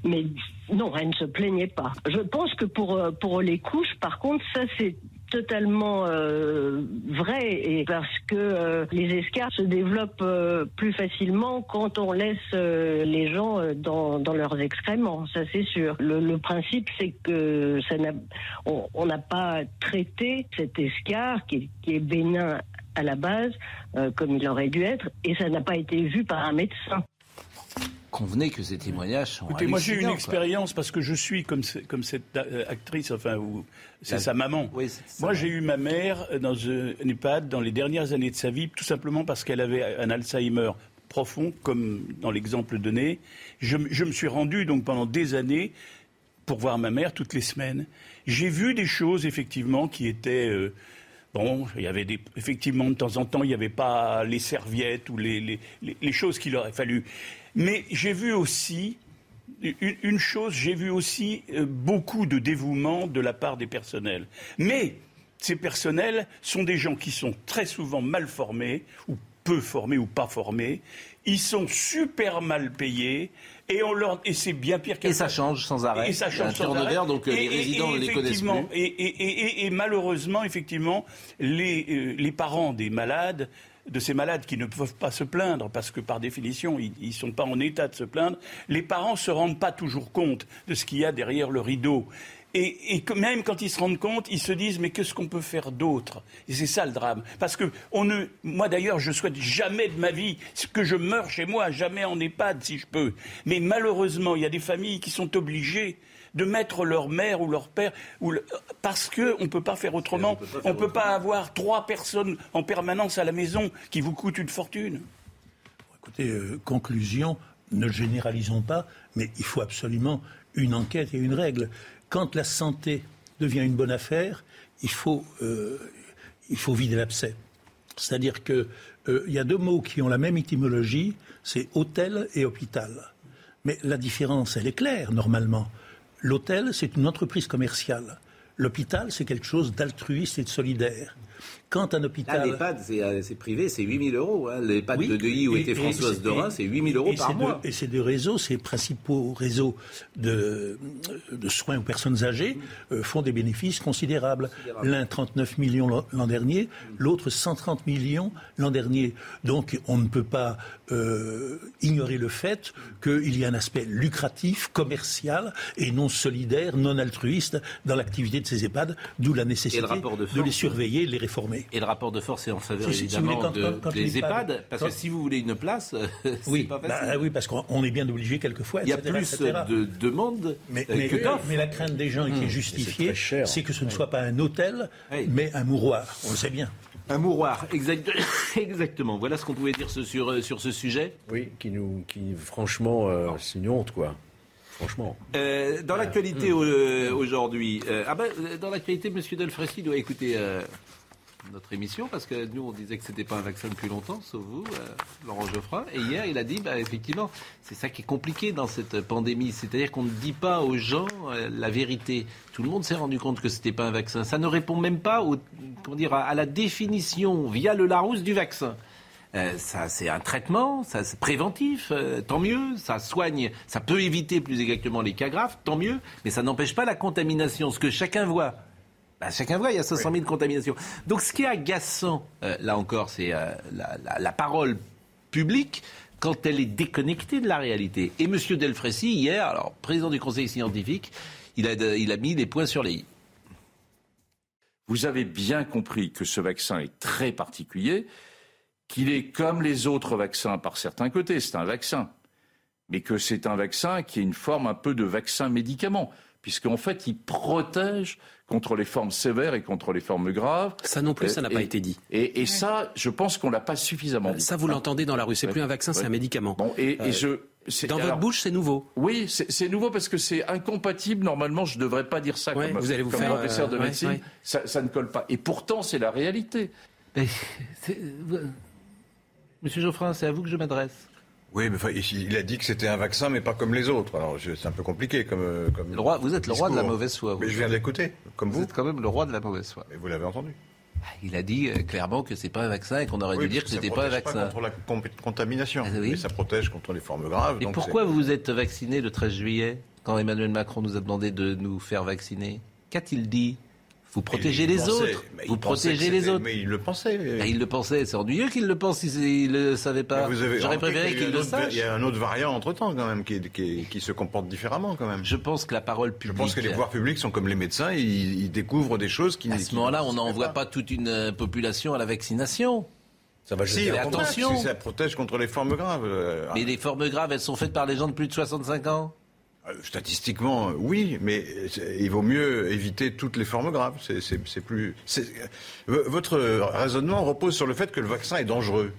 mais non, elle ne se plaignait pas. Je pense que pour pour les couches, par contre, ça c'est totalement euh, vrai et parce que euh, les escarres se développent euh, plus facilement quand on laisse euh, les gens euh, dans, dans, leurs excréments, ça c'est sûr. Le, le principe c'est que ça n'a, on n'a pas traité cet escar qui, qui, est bénin à la base euh, comme il aurait dû être et ça n'a pas été vu par un médecin convenez que ces témoignages sont Écoutez, moi j'ai eu une expérience parce que je suis comme, comme cette actrice, enfin, c'est sa maman. Oui, moi j'ai eu ma mère dans un EHPAD dans les dernières années de sa vie, tout simplement parce qu'elle avait un Alzheimer profond, comme dans l'exemple donné. Je, je, me suis rendu donc pendant des années pour voir ma mère toutes les semaines. J'ai vu des choses effectivement qui étaient... Euh, Bon, il y avait des, effectivement de temps en temps, il n'y avait pas les serviettes ou les, les, les choses qu'il aurait fallu. Mais j'ai vu aussi une, chose, j'ai vu aussi euh, beaucoup de dévouement de la part des personnels. Mais ces personnels sont des gens qui sont très souvent mal formés ou peu formés ou pas formés. Ils sont super mal payés et, on leur... et c'est bien pire Et ça change sans arrêt. Et ça change sans arrêt. donc et, les résidents et, les connaissent plus. Et, malheureusement, effectivement, les, euh, les parents des malades de ces malades qui ne peuvent pas se plaindre, parce que par définition, ils ne sont pas en état de se plaindre, les parents ne se rendent pas toujours compte de ce qu'il y a derrière le rideau. Et, même quand ils se rendent compte, ils se disent mais qu'est-ce qu'on peut faire d'autre? Et c'est ça le drame. Parce que on ne, moi d'ailleurs, je souhaite jamais de ma vie que je meure chez moi, jamais en EHPAD si je peux. Mais malheureusement, il y a des familles qui sont obligées de mettre leur mère ou leur père, ou le... parce qu'on ne peut pas faire autrement. On ne peut pas avoir trois personnes en permanence à la maison qui vous coûtent une fortune. Écoutez, euh, conclusion, ne généralisons pas, mais il faut absolument une enquête et une règle. Quand la santé devient une bonne affaire, il faut, euh, il faut vider l'abcès. C'est-à-dire qu'il euh, y a deux mots qui ont la même étymologie, c'est hôtel et hôpital. Mais la différence, elle est claire normalement. L'hôtel, c'est une entreprise commerciale. L'hôpital, c'est quelque chose d'altruiste et de solidaire. Quand un hôpital. l'EHPAD, euh, c'est privé, c'est 8 000 euros. Hein. L'EHPAD de Deuilly où était Françoise Dorin, c'est 8 000 euros par mois. et ces deux réseaux, ces principaux réseaux de, de soins aux personnes âgées, euh, font des bénéfices considérables. L'un 39 millions l'an dernier, l'autre 130 millions l'an dernier. Donc on ne peut pas euh, ignorer le fait qu'il y a un aspect lucratif, commercial et non solidaire, non altruiste dans l'activité de ces EHPAD, d'où la nécessité de, les surveiller, de les réformer. Et le rapport de force est en faveur évidemment des EHPAD, parce que si vous voulez une place, [laughs] oui, pas bah, oui, parce qu'on est bien obligé quelquefois. Il y a plus de demandes mais, que d'offres. Mais la crainte des gens qui est hmm. justifiée, c'est que ce ne soit pas un hôtel, mais un mouroir. On le sait bien. Un mouroir, [coughs] exactement. Voilà ce qu'on pouvait dire sur, euh, sur ce sujet. Oui, qui nous, qui franchement, euh, c'est une honte, quoi. Franchement. Euh, dans l'actualité hmm. aujourd'hui, ah ben, dans l'actualité, Monsieur Delfrécy doit écouter notre émission parce que nous on disait que c'était pas un vaccin depuis longtemps, sauf vous, euh, Laurent Geoffroy. Et hier il a dit, bah, effectivement, c'est ça qui est compliqué dans cette pandémie, c'est-à-dire qu'on ne dit pas aux gens euh, la vérité. Tout le monde s'est rendu compte que c'était pas un vaccin. Ça ne répond même pas à, la définition via le Larousse du vaccin. Euh, ça, c'est un traitement, ça, c'est préventif, tant mieux. Ça soigne, ça peut éviter plus exactement les cas graves, tant mieux. Mais ça n'empêche pas la contamination. Ce que chacun voit, bah, chacun voit, il y a 500 000 contaminations. Donc ce qui est agaçant, euh, là encore, c'est euh, la, parole publique quand elle est déconnectée de la réalité. Et M. Delfrécy, hier, alors président du conseil scientifique, il a, il a mis les points sur les i. Vous avez bien compris que ce vaccin est très particulier, qu'il est comme les autres vaccins par certains côtés, c'est un vaccin, mais que c'est un vaccin qui est une forme un peu de vaccin médicament puisqu'en fait, il protège contre les formes sévères et contre les formes graves. Ça non plus, ça n'a pas été dit. Et, ça, je pense qu'on l'a pas suffisamment dit. Ça, vous l'entendez dans la rue. C'est plus un vaccin, c'est un médicament. Bon, et, euh, je. Dans votre bouche, c'est nouveau. Oui, c'est nouveau parce que c'est incompatible. Normalement, je ne devrais pas dire ça comme, vous allez vous faire, professeur de euh, médecine. Ça, ça, ne colle pas. Et pourtant, c'est la réalité. [laughs] Monsieur Geoffrin, c'est à vous que je m'adresse. Oui, mais il a dit que c'était un vaccin, mais pas comme les autres. Alors c'est un peu compliqué comme. Euh, comme le roi, vous êtes le roi de la mauvaise foi. Mais je viens d'écouter, comme vous. Vous êtes quand même le roi de la mauvaise foi. Mais vous l'avez entendu. Ah, il a dit euh, clairement que c'est pas un vaccin et qu'on aurait dû dire que c'était pas un vaccin. Pas contre la contamination, ah, mais ça protège contre les formes graves. Et pourquoi vous vous êtes vacciné le 13 juillet quand Emmanuel Macron nous a demandé de nous faire vacciner? Qu'a-t-il dit? Vous protégez les autres. Vous protégez les autres. Mais il le pensait. Ah, il le pensait. C'est ennuyeux qu'il le pense s'il ne le savait pas. J'aurais préféré qu'il le sache. Il y a un autre variant entre-temps, quand même, qui, qui, se comporte différemment, quand même. Je pense que la parole publique... Je pense que les pouvoirs publics sont comme les médecins. Ils, découvrent des choses qui... À ce moment-là, on n'envoie pas. toute une euh, population à la vaccination. Ça va si, attention. ça protège contre les formes graves. Euh, mais les formes graves, elles sont faites par les gens de plus de 65 ans Statistiquement, oui, mais il vaut mieux éviter toutes les formes graves. C'est plus. Euh, votre raisonnement repose sur le fait que le vaccin est dangereux.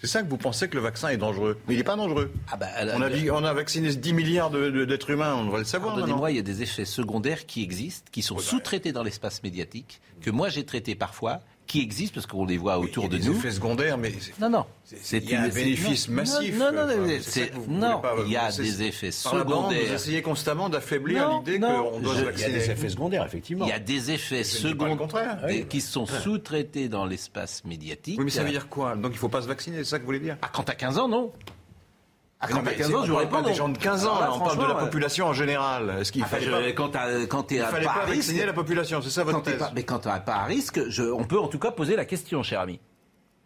C'est ça que vous pensez que le vaccin est dangereux. Mais il n'est pas dangereux. Ah bah, on, a, on, a, vacciné 10 milliards d'êtres humains, on devrait le savoir. Pardonnez-moi, il y a des effets secondaires qui existent, qui sont sous-traités dans l'espace médiatique, que moi j'ai traités parfois, qui existent parce qu'on les voit autour de nous. Des effets secondaires, mais non, non, c'est il y a un bénéfice massif. Non, non, non, non il y a des effets secondaires. vous essayez constamment d'affaiblir l'idée qu'on doit se vacciner. Il y a des effets secondaires, effectivement. Il y a des effets secondaires qui sont sous-traités dans l'espace médiatique. Oui, mais ça veut dire quoi? Donc il ne faut pas se vacciner, c'est ça que vous voulez dire? Ah, Quand à 15 ans, non. Ah, quand 15 ans, je vous réponds. des gens de 15 ans, on parle de la population en général. Est-ce qu'il ah, fallait pas... quand tu es fallait pas, vacciner la population, c'est ça votre thèse Mais quand pas à risque, on peut en tout cas poser la question, cher ami.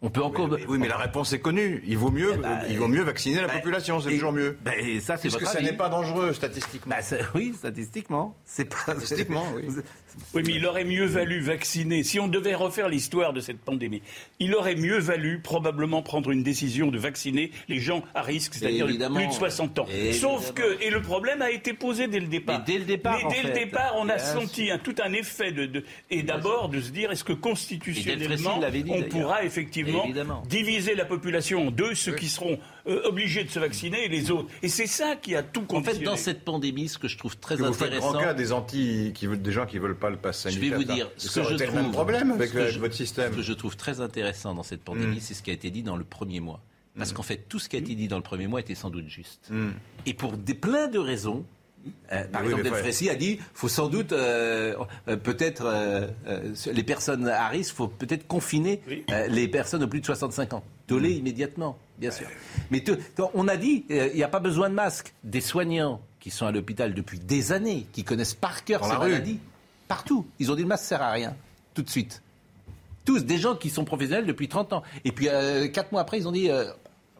On peut encore. oui, mais la réponse est connue. Il vaut mieux, eh ben, il vaut mieux vacciner la bah, population, c'est toujours mieux. Ben, ça, c'est Parce que ça n'est pas dangereux statistiquement. Bah, oui, statistiquement, c'est pas. Statistiquement, oui. [laughs] Oui, mais il aurait mieux valu vacciner. Si on devait refaire l'histoire de cette pandémie, il aurait mieux valu probablement prendre une décision de vacciner les gens à risque, c'est-à-dire plus de 60 ans. Sauf que, et le problème a été posé dès le départ. Mais dès le départ, mais dès le départ, on a senti un, tout un effet de, et d'abord de se dire est-ce que constitutionnellement on pourra effectivement effectivement diviser la population en deux, ceux qui seront euh, obligés de se vacciner et les autres. Et c'est ça qui a tout conditionné. En fait, dans cette pandémie, ce que je trouve très que intéressant... Vous faites grand cas des, anti, qui, des gens qui ne veulent pas le pass sanitaire. Je vais vous dire, ce que je trouve... même problème avec, votre système. Ce que je trouve très intéressant dans cette pandémie, mm. c'est ce qui a été dit dans le premier mois. Parce mm. qu'en fait, tout ce qui a été dit dans le premier mois était sans doute juste. Mm. Et pour des, plein de raisons, euh, par exemple, Delfrécy a dit faut sans doute, euh, euh, peut-être, les personnes à risque, faut peut-être confiner les personnes au plus de 65 ans. Toller immédiatement, bien sûr. Mais on a dit il n'y a pas besoin de masque. Des soignants qui sont à l'hôpital depuis des années, qui connaissent par cœur ces maladies, partout, ils ont dit le masque sert à rien, tout de suite. Tous, des gens qui sont professionnels depuis 30 ans. Et puis, quatre mois après, ils ont dit,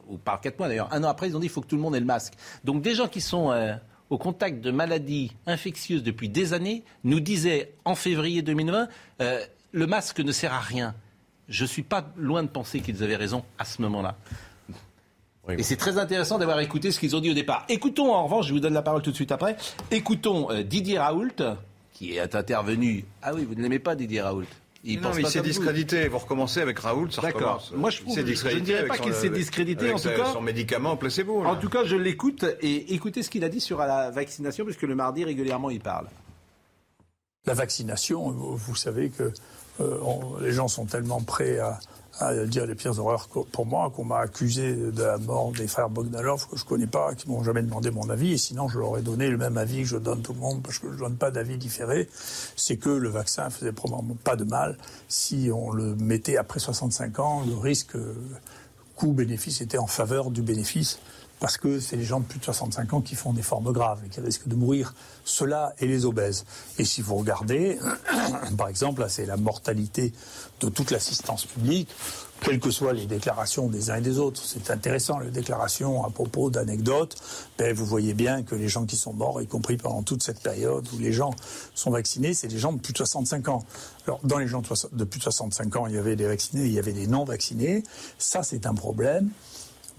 ou par quatre mois d'ailleurs, un an après, ils ont dit il faut que tout le monde ait le masque. Donc, des gens qui sont au contact de maladies infectieuses depuis des années nous disait en février 2020 euh, le masque ne sert à rien. Je ne suis pas loin de penser qu'ils avaient raison à ce moment-là. Et c'est très intéressant d'avoir écouté ce qu'ils ont dit au départ. Écoutons, en revanche, je vous donne la parole tout de suite après, écoutons euh, Didier Raoult, qui est intervenu. Ah oui, vous ne l'aimez pas, Didier Raoult il non, mais il s'est discrédité. Vous. recommencez avec Raoul, ça D'accord. Moi, je, je ne dirais pas qu'il s'est discrédité. En tout cas, son médicament placebo. En tout cas, je l'écoute et écoutez ce qu'il a dit sur la vaccination, puisque le mardi régulièrement il parle. La vaccination, vous savez que euh, les gens sont tellement prêts à, à dire les pires horreurs pour moi, qu'on m'a accusé de la mort des frères Bogdanov, que je connais pas, qui m'ont jamais demandé mon avis, et sinon je leur ai donné le même avis que je donne tout le monde, parce que je donne pas d'avis différé, c'est que le vaccin faisait probablement pas de mal. Si on le mettait après 65 ans, le risque coût-bénéfice était en faveur du bénéfice parce que c'est les gens de plus de 65 ans qui font des formes graves et qui risquent de mourir, ceux-là et les obèses. Et si vous regardez, [clears throat] par exemple, là c'est la mortalité de toute l'assistance publique, quelles que soient les déclarations des uns et des autres. C'est intéressant, les déclarations à propos d'anecdotes. Ben, vous voyez bien que les gens qui sont morts, y compris pendant toute cette période où les gens sont vaccinés, c'est des gens de plus de 65 ans. Alors, dans les gens de plus de 65 ans, il y avait des vaccinés, il y avait des non vaccinés. Ça, c'est un problème.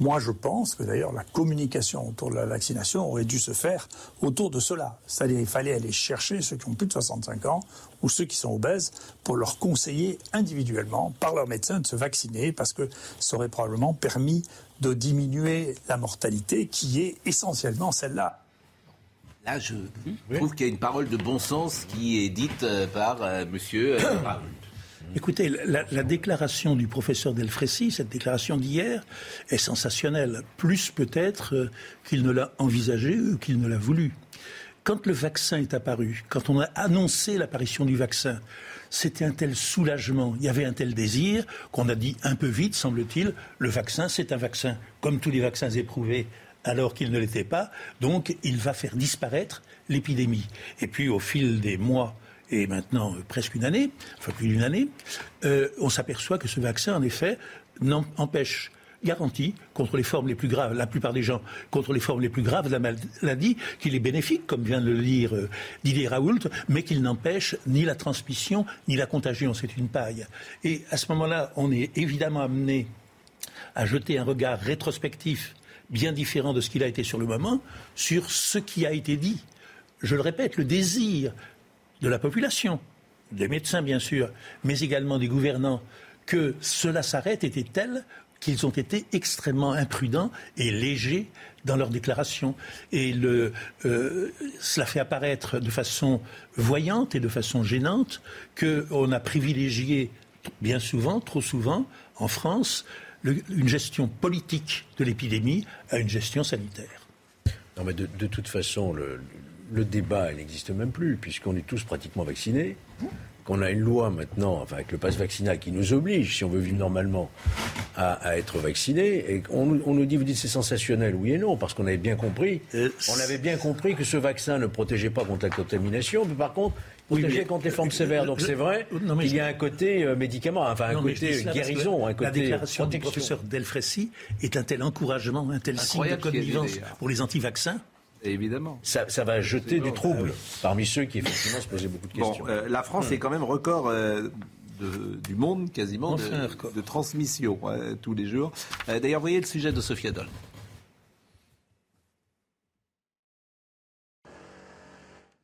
Moi, je pense que d'ailleurs la communication autour de la vaccination aurait dû se faire autour de cela. C'est-à-dire il fallait aller chercher ceux qui ont plus de 65 ans ou ceux qui sont obèses pour leur conseiller individuellement par leur médecin de se vacciner parce que ça aurait probablement permis de diminuer la mortalité qui est essentiellement celle-là. Là, je trouve qu'il y a une parole de bon sens qui est dite euh, par euh, monsieur euh, Écoutez, la, déclaration du professeur Delfrécy, cette déclaration d'hier, est sensationnelle, plus peut-être euh, qu'il ne l'a envisagé ou qu'il ne l'a voulu. Quand le vaccin est apparu, quand on a annoncé l'apparition du vaccin, c'était un tel soulagement, il y avait un tel désir qu'on a dit un peu vite, semble-t-il, le vaccin, c'est un vaccin, comme tous les vaccins éprouvés alors qu'il ne l'était pas, donc il va faire disparaître l'épidémie. Et puis au fil des mois et maintenant euh, presque une année, enfin plus d'une année, euh, on s'aperçoit que ce vaccin, en effet, empêche garantie contre les formes les plus graves, la plupart des gens, contre les formes les plus graves de la maladie, qu'il est bénéfique, comme vient de le dire euh, Didier Raoult, mais qu'il n'empêche ni la transmission ni la contagion. C'est une paille. Et à ce moment-là, on est évidemment amené à jeter un regard rétrospectif bien différent de ce qu'il a été sur le moment, sur ce qui a été dit. Je le répète, le désir de la population, des médecins bien sûr, mais également des gouvernants, que cela s'arrête était tel qu'ils ont été extrêmement imprudents et légers dans leurs déclarations. Et le, euh, cela fait apparaître de façon voyante et de façon gênante qu'on a privilégié bien souvent, trop souvent, en France, une gestion politique de l'épidémie à une gestion sanitaire. Non, mais de, de toute façon, le, le débat, n'existe même plus, puisqu'on est tous pratiquement vaccinés, qu'on a une loi maintenant, enfin avec le passe vaccinal, qui nous oblige, si on veut vivre normalement, à, être vacciné. Et on, nous dit, vous dites c'est sensationnel, oui et non, parce qu'on avait bien compris, euh, on avait bien compris que ce vaccin ne protégeait pas contre la contamination, mais par contre, protégeait contre les formes sévères. Donc c'est vrai, il y a un côté euh, médicament, enfin un côté guérison, un côté La déclaration du professeur Delfrécy est un tel encouragement, un tel signe de connivence pour les anti-vaccins Évidemment. Ça, va jeter du trouble parmi ceux qui effectivement se posaient beaucoup de questions. Euh, la France est quand même record euh, du monde quasiment de, transmission euh, tous les jours. D'ailleurs, voyez le sujet de Sophia Doll.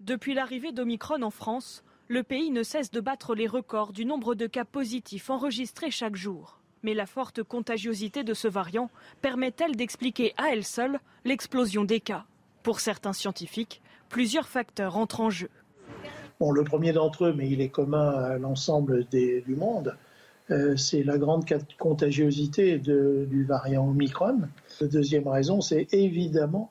Depuis l'arrivée d'Omicron en France, le pays ne cesse de battre les records du nombre de cas positifs enregistrés chaque jour. Mais la forte contagiosité de ce variant permet-elle d'expliquer à elle seule l'explosion des cas? Pour certains scientifiques, plusieurs facteurs entrent en jeu. Bon, le premier d'entre eux, mais il est commun à l'ensemble du monde, euh, c'est la grande contagiosité du variant Omicron. La deuxième raison, c'est évidemment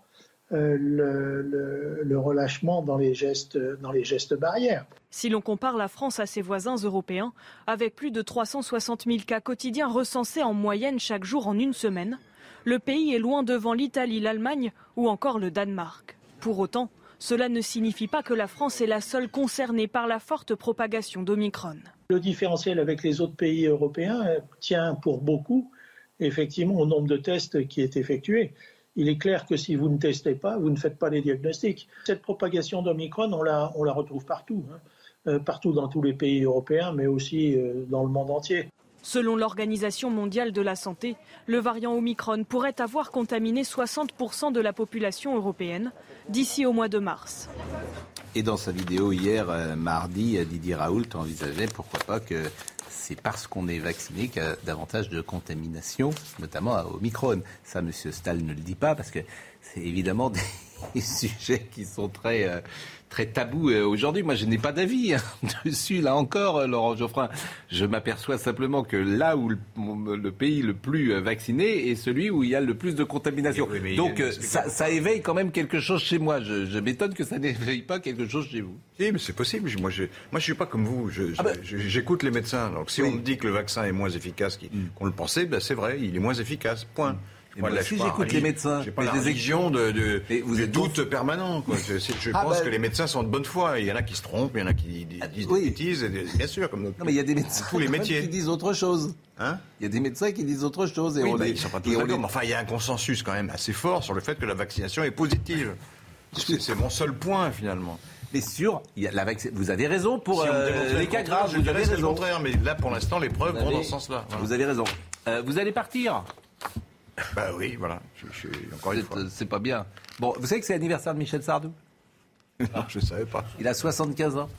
euh, le, relâchement dans les, gestes, dans les gestes barrières. Si l'on compare la France à ses voisins européens, avec plus de 360 000 cas quotidiens recensés en moyenne chaque jour en une semaine, le pays est loin devant l'Italie, l'Allemagne ou encore le Danemark. Pour autant, cela ne signifie pas que la France est la seule concernée par la forte propagation d'Omicron. Le différentiel avec les autres pays européens tient pour beaucoup effectivement au nombre de tests qui est effectué il est clair que si vous ne testez pas, vous ne faites pas les diagnostics. Cette propagation d'Omicron, on la, retrouve partout, hein. euh, partout dans tous les pays européens, mais aussi euh, dans le monde entier. Selon l'Organisation mondiale de la santé, le variant Omicron pourrait avoir contaminé 60% de la population européenne d'ici au mois de mars. Et dans sa vidéo hier, euh, mardi, Didier Raoult envisageait pourquoi pas que c'est parce qu'on est vacciné qu'il y a davantage de contamination, notamment à Omicron. Ça, M. Stahl ne le dit pas parce que c'est évidemment des [laughs] sujets qui sont très, euh, très tabous euh, aujourd'hui. Moi, je n'ai pas d'avis hein, [laughs] dessus. Là encore, euh, Laurent Geoffrin, je m'aperçois simplement que là où le, pays le plus vacciné est celui où il y a le plus de contamination. Donc, ça, éveille quand même quelque chose chez moi. Je, m'étonne que ça [laughs] n'éveille pas quelque chose chez vous. Oui, mais c'est possible. Moi, je moi, je suis pas comme vous. Ah bah. J'écoute les médecins. Donc, si on me dit que le vaccin est moins efficace mm. qu'on le pensait, ben, c'est vrai, il est moins efficace. Point. Mm. Moi, si j'écoute les médecins, j'ai pas la religion de, de, vous êtes doute permanent. Quoi. Je, je ah, pense bah, que les médecins sont de bonne foi. Il y en a qui se trompent, il y en a qui ah, disent des bêtises, bien sûr. Comme non, mais il y a des médecins tous les métiers. qui disent autre chose. Hein? Il y a des médecins qui disent autre chose. Et oui, on bah, ils sont pas tous d'accord. Mais enfin, il y a un consensus quand même assez fort sur le fait que la vaccination est positive. [laughs] C'est mon seul point finalement. Mais sûr, il y a la vous avez raison pour euh, les cas graves. Vous avez raison. le contraire, mais là, pour l'instant, les preuves vont dans ce sens-là. Vous avez raison. Euh, vous allez partir bah oui, voilà. Je, encore une fois. C'est pas bien. Bon, vous savez que c'est l'anniversaire de Michel Sardou? Non, je ne savais pas. Il a 75 ans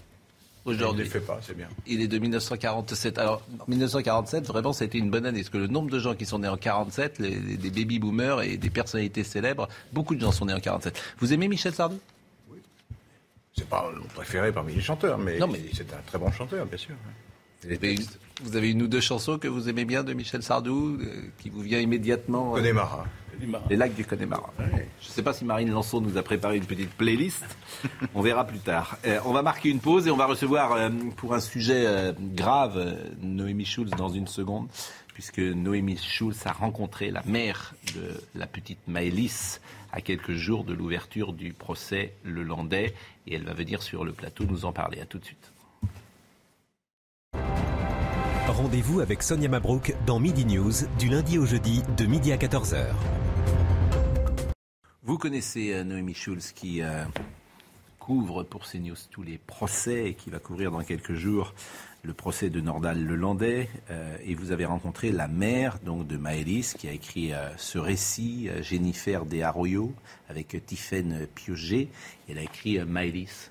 aujourd'hui. Il ne fait pas, c'est bien. Il est de 1947. Alors, 1947, vraiment, été une bonne année. Parce que le nombre de gens qui sont nés en 47, les, des baby-boomers et des personnalités célèbres, beaucoup de gens sont nés en 47. Vous aimez Michel Sardou? Oui. C'est pas mon préféré parmi les chanteurs, mais, mais... c'est un très bon chanteur, bien sûr. Vous avez une ou deux chansons que vous aimez bien de Michel Sardou, euh, qui vous vient immédiatement euh, Connemara. Les lacs du Connemara. Je ne sais pas si Marine Lançon nous a préparé une petite playlist. on verra plus tard. Euh, on va marquer une pause et on va recevoir pour un sujet grave Noémie Schulz dans une seconde, puisque Noémie Schulz a rencontré la mère de la petite Maëlys à quelques jours de l'ouverture du procès Le Landais et elle va venir sur le plateau nous en parler. À tout de suite. Rendez-vous avec Sonia Mabrouk dans Midi News du lundi au jeudi de midi à 14h. Vous connaissez euh, Noémie Schulz qui euh, couvre pour CNews tous les procès et qui va couvrir dans quelques jours le procès de Nordal Lelandais. Euh, et vous avez rencontré la mère donc de Maëlys qui a écrit ce récit, Jennifer De Arroyo, avec Tiffaine Pioget. Elle a écrit Maëlys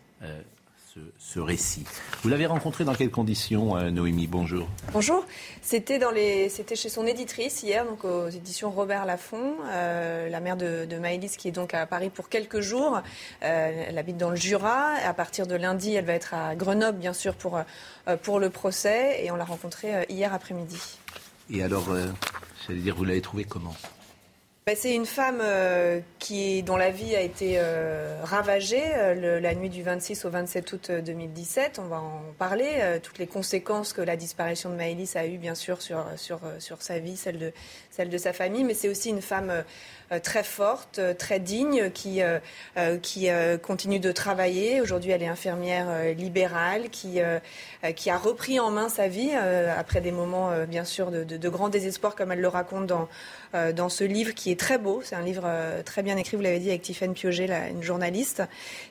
ce, récit. Vous l'avez rencontré dans quelles conditions, euh, Noémie Bonjour. Bonjour. C'était dans les, c'était chez son éditrice hier, donc aux éditions Robert Laffont, euh, la mère de, de Maëlys qui est donc à Paris pour quelques jours. Euh, elle habite dans le Jura. À partir de lundi, elle va être à Grenoble, bien sûr, pour pour le procès, et on l'a rencontrée hier après-midi. Et alors, j'allais dire, vous l'avez trouvée comment? Bah, c'est une femme euh, qui, dont la vie a été euh, ravagée euh, la nuit du 26 au 27 août 2017. On va en parler. toutes les conséquences que la disparition de Maëlys a eues, bien sûr, sur, sur, sur sa vie, celle de, celle de sa famille. Mais c'est aussi une femme très forte, très digne, qui, qui continue de travailler. Aujourd'hui, elle est infirmière libérale, qui, qui a repris en main sa vie après des moments, bien sûr, de, de, grand désespoir, comme elle le raconte dans, dans ce livre qui est très beau. C'est un livre très bien écrit, vous l'avez dit, avec Tiffaine Pioget, une journaliste,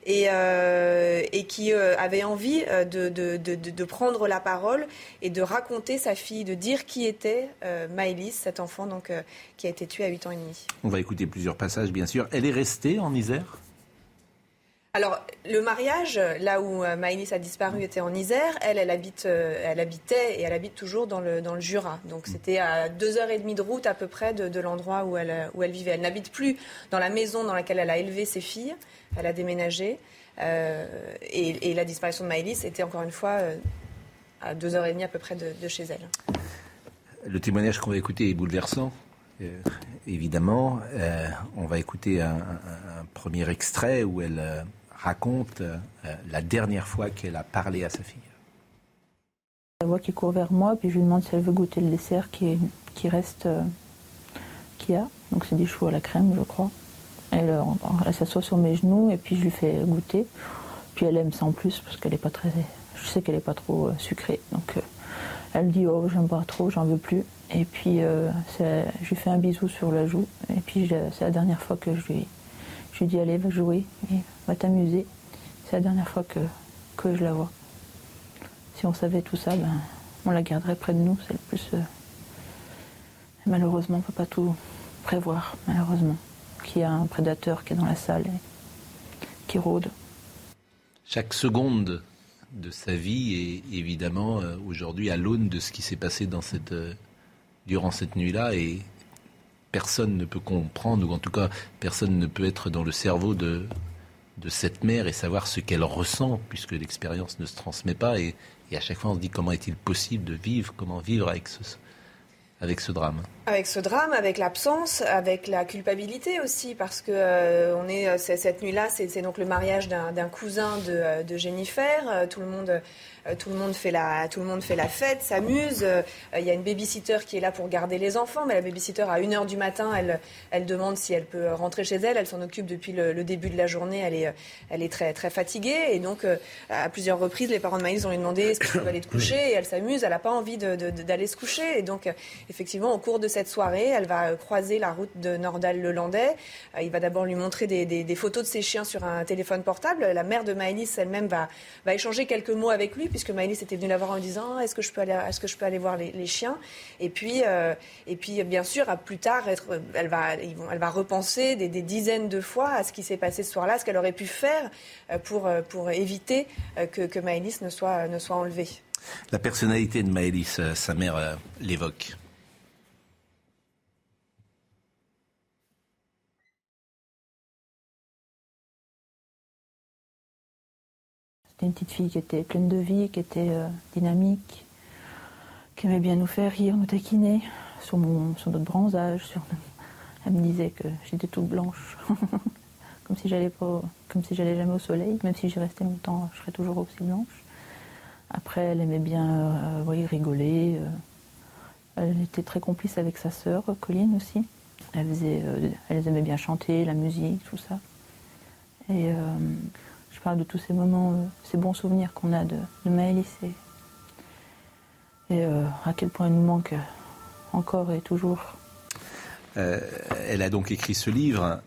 et, et qui avait envie de, prendre la parole et de raconter sa fille, de dire qui était Maëlys, cet enfant donc, qui a été tué à 8 ans et demi écouter plusieurs passages, bien sûr. Elle est restée en Isère? Alors, le mariage, là où euh, Maëlys a disparu, était en Isère. Elle, elle, habite, euh, elle habitait et elle habite toujours dans le, dans le Jura. Donc, c'était à deux heures et demie de route à peu près de, l'endroit où elle, où elle vivait. Elle n'habite plus dans la maison dans laquelle elle a élevé ses filles. Elle a déménagé. Euh, et, la disparition de Maëlys était encore une fois à deux heures et demie à peu près de, chez elle. Le témoignage qu'on va écouter est bouleversant. évidemment, on va écouter un, premier extrait où elle raconte euh, la dernière fois qu'elle a parlé à sa fille. La voix qui court vers moi, puis je lui demande si elle veut goûter le dessert qui, qui reste, euh, a. Donc c'est des choux à la crème, je crois. Elle, euh, elle s'assoit sur mes genoux et puis je lui fais goûter. Puis elle aime ça en plus parce qu'elle est pas très. Je sais qu'elle est pas trop sucrée. Donc elle dit oh j'aime pas trop, j'en veux plus. Et puis je lui fais un bisou sur la joue. Et puis c'est la dernière fois que je lui, je lui dis allez va jouer va t'amuser. C'est la dernière fois que, je la vois. Si on savait tout ça, ben, on la garderait près de nous. C'est le plus. Euh, malheureusement, on ne peut pas tout prévoir, malheureusement. Qu'il y a un prédateur qui est dans la salle et qui rôde. Chaque seconde de sa vie est évidemment euh, aujourd'hui à l'aune de ce qui s'est passé euh, durant cette nuit-là et personne ne peut comprendre, ou en tout cas personne ne peut être dans le cerveau de, de cette mère et savoir ce qu'elle ressent, puisque l'expérience ne se transmet pas. Et, à chaque fois, on se dit comment est-il possible de vivre, comment vivre avec ce, drame? Avec ce drame, avec l'absence, avec la culpabilité aussi, parce que euh, est cette nuit-là, c'est donc le mariage d'un cousin de, euh, de Jennifer. Euh, tout le monde euh, tout le monde fait la, tout le monde fait la fête, s'amuse. Euh, il y a une babysitter qui est là pour garder les enfants, mais la babysitter à 1h du matin, elle, elle demande si elle peut rentrer chez elle. Elle s'en occupe depuis le, début de la journée. Elle est, elle est très, très fatiguée. Et donc, euh, à plusieurs reprises, les parents de Maïs ont lui demandé est-ce que tu veux aller te coucher Et elle s'amuse. Elle n'a pas envie d'aller se coucher. Et donc, effectivement, au cours de cette soirée, elle va croiser la route de Nordal-le-Landais. Il va d'abord lui montrer des, des, photos de ses chiens sur un téléphone portable. La mère de Maëlys elle-même va, va échanger quelques mots avec lui puisque Maëlys était venue la voir en disant est-ce que je peux aller, est-ce que je peux aller voir les, chiens? Et puis, euh, et puis bien sûr, à plus tard, elle va, elle va repenser des, dizaines de fois à ce qui s'est passé ce soir-là, ce qu'elle aurait pu faire euh, pour, euh, pour éviter que, que Maëlys ne soit, ne soit enlevée. La personnalité de Maëlys, sa mère l'évoque. Une petite fille qui était pleine de vie, qui était euh, dynamique, qui aimait bien nous faire rire, nous taquiner sur, mon, sur notre bronzage. Elle me disait que j'étais toute blanche, [laughs] comme si j'allais pas, comme si j'allais jamais au soleil. Même si j'y restais longtemps, je serais toujours aussi blanche. Après, elle aimait bien euh, rigoler. Euh. Elle était très complice avec sa sœur, Colline aussi. Elle, faisait, elle aimait bien chanter, la musique, tout ça. Et de tous ces moments, euh, ces bons souvenirs qu'on a de, de Maëlys et, euh, à quel point elle nous manque encore et toujours. Euh, elle a donc écrit ce livre.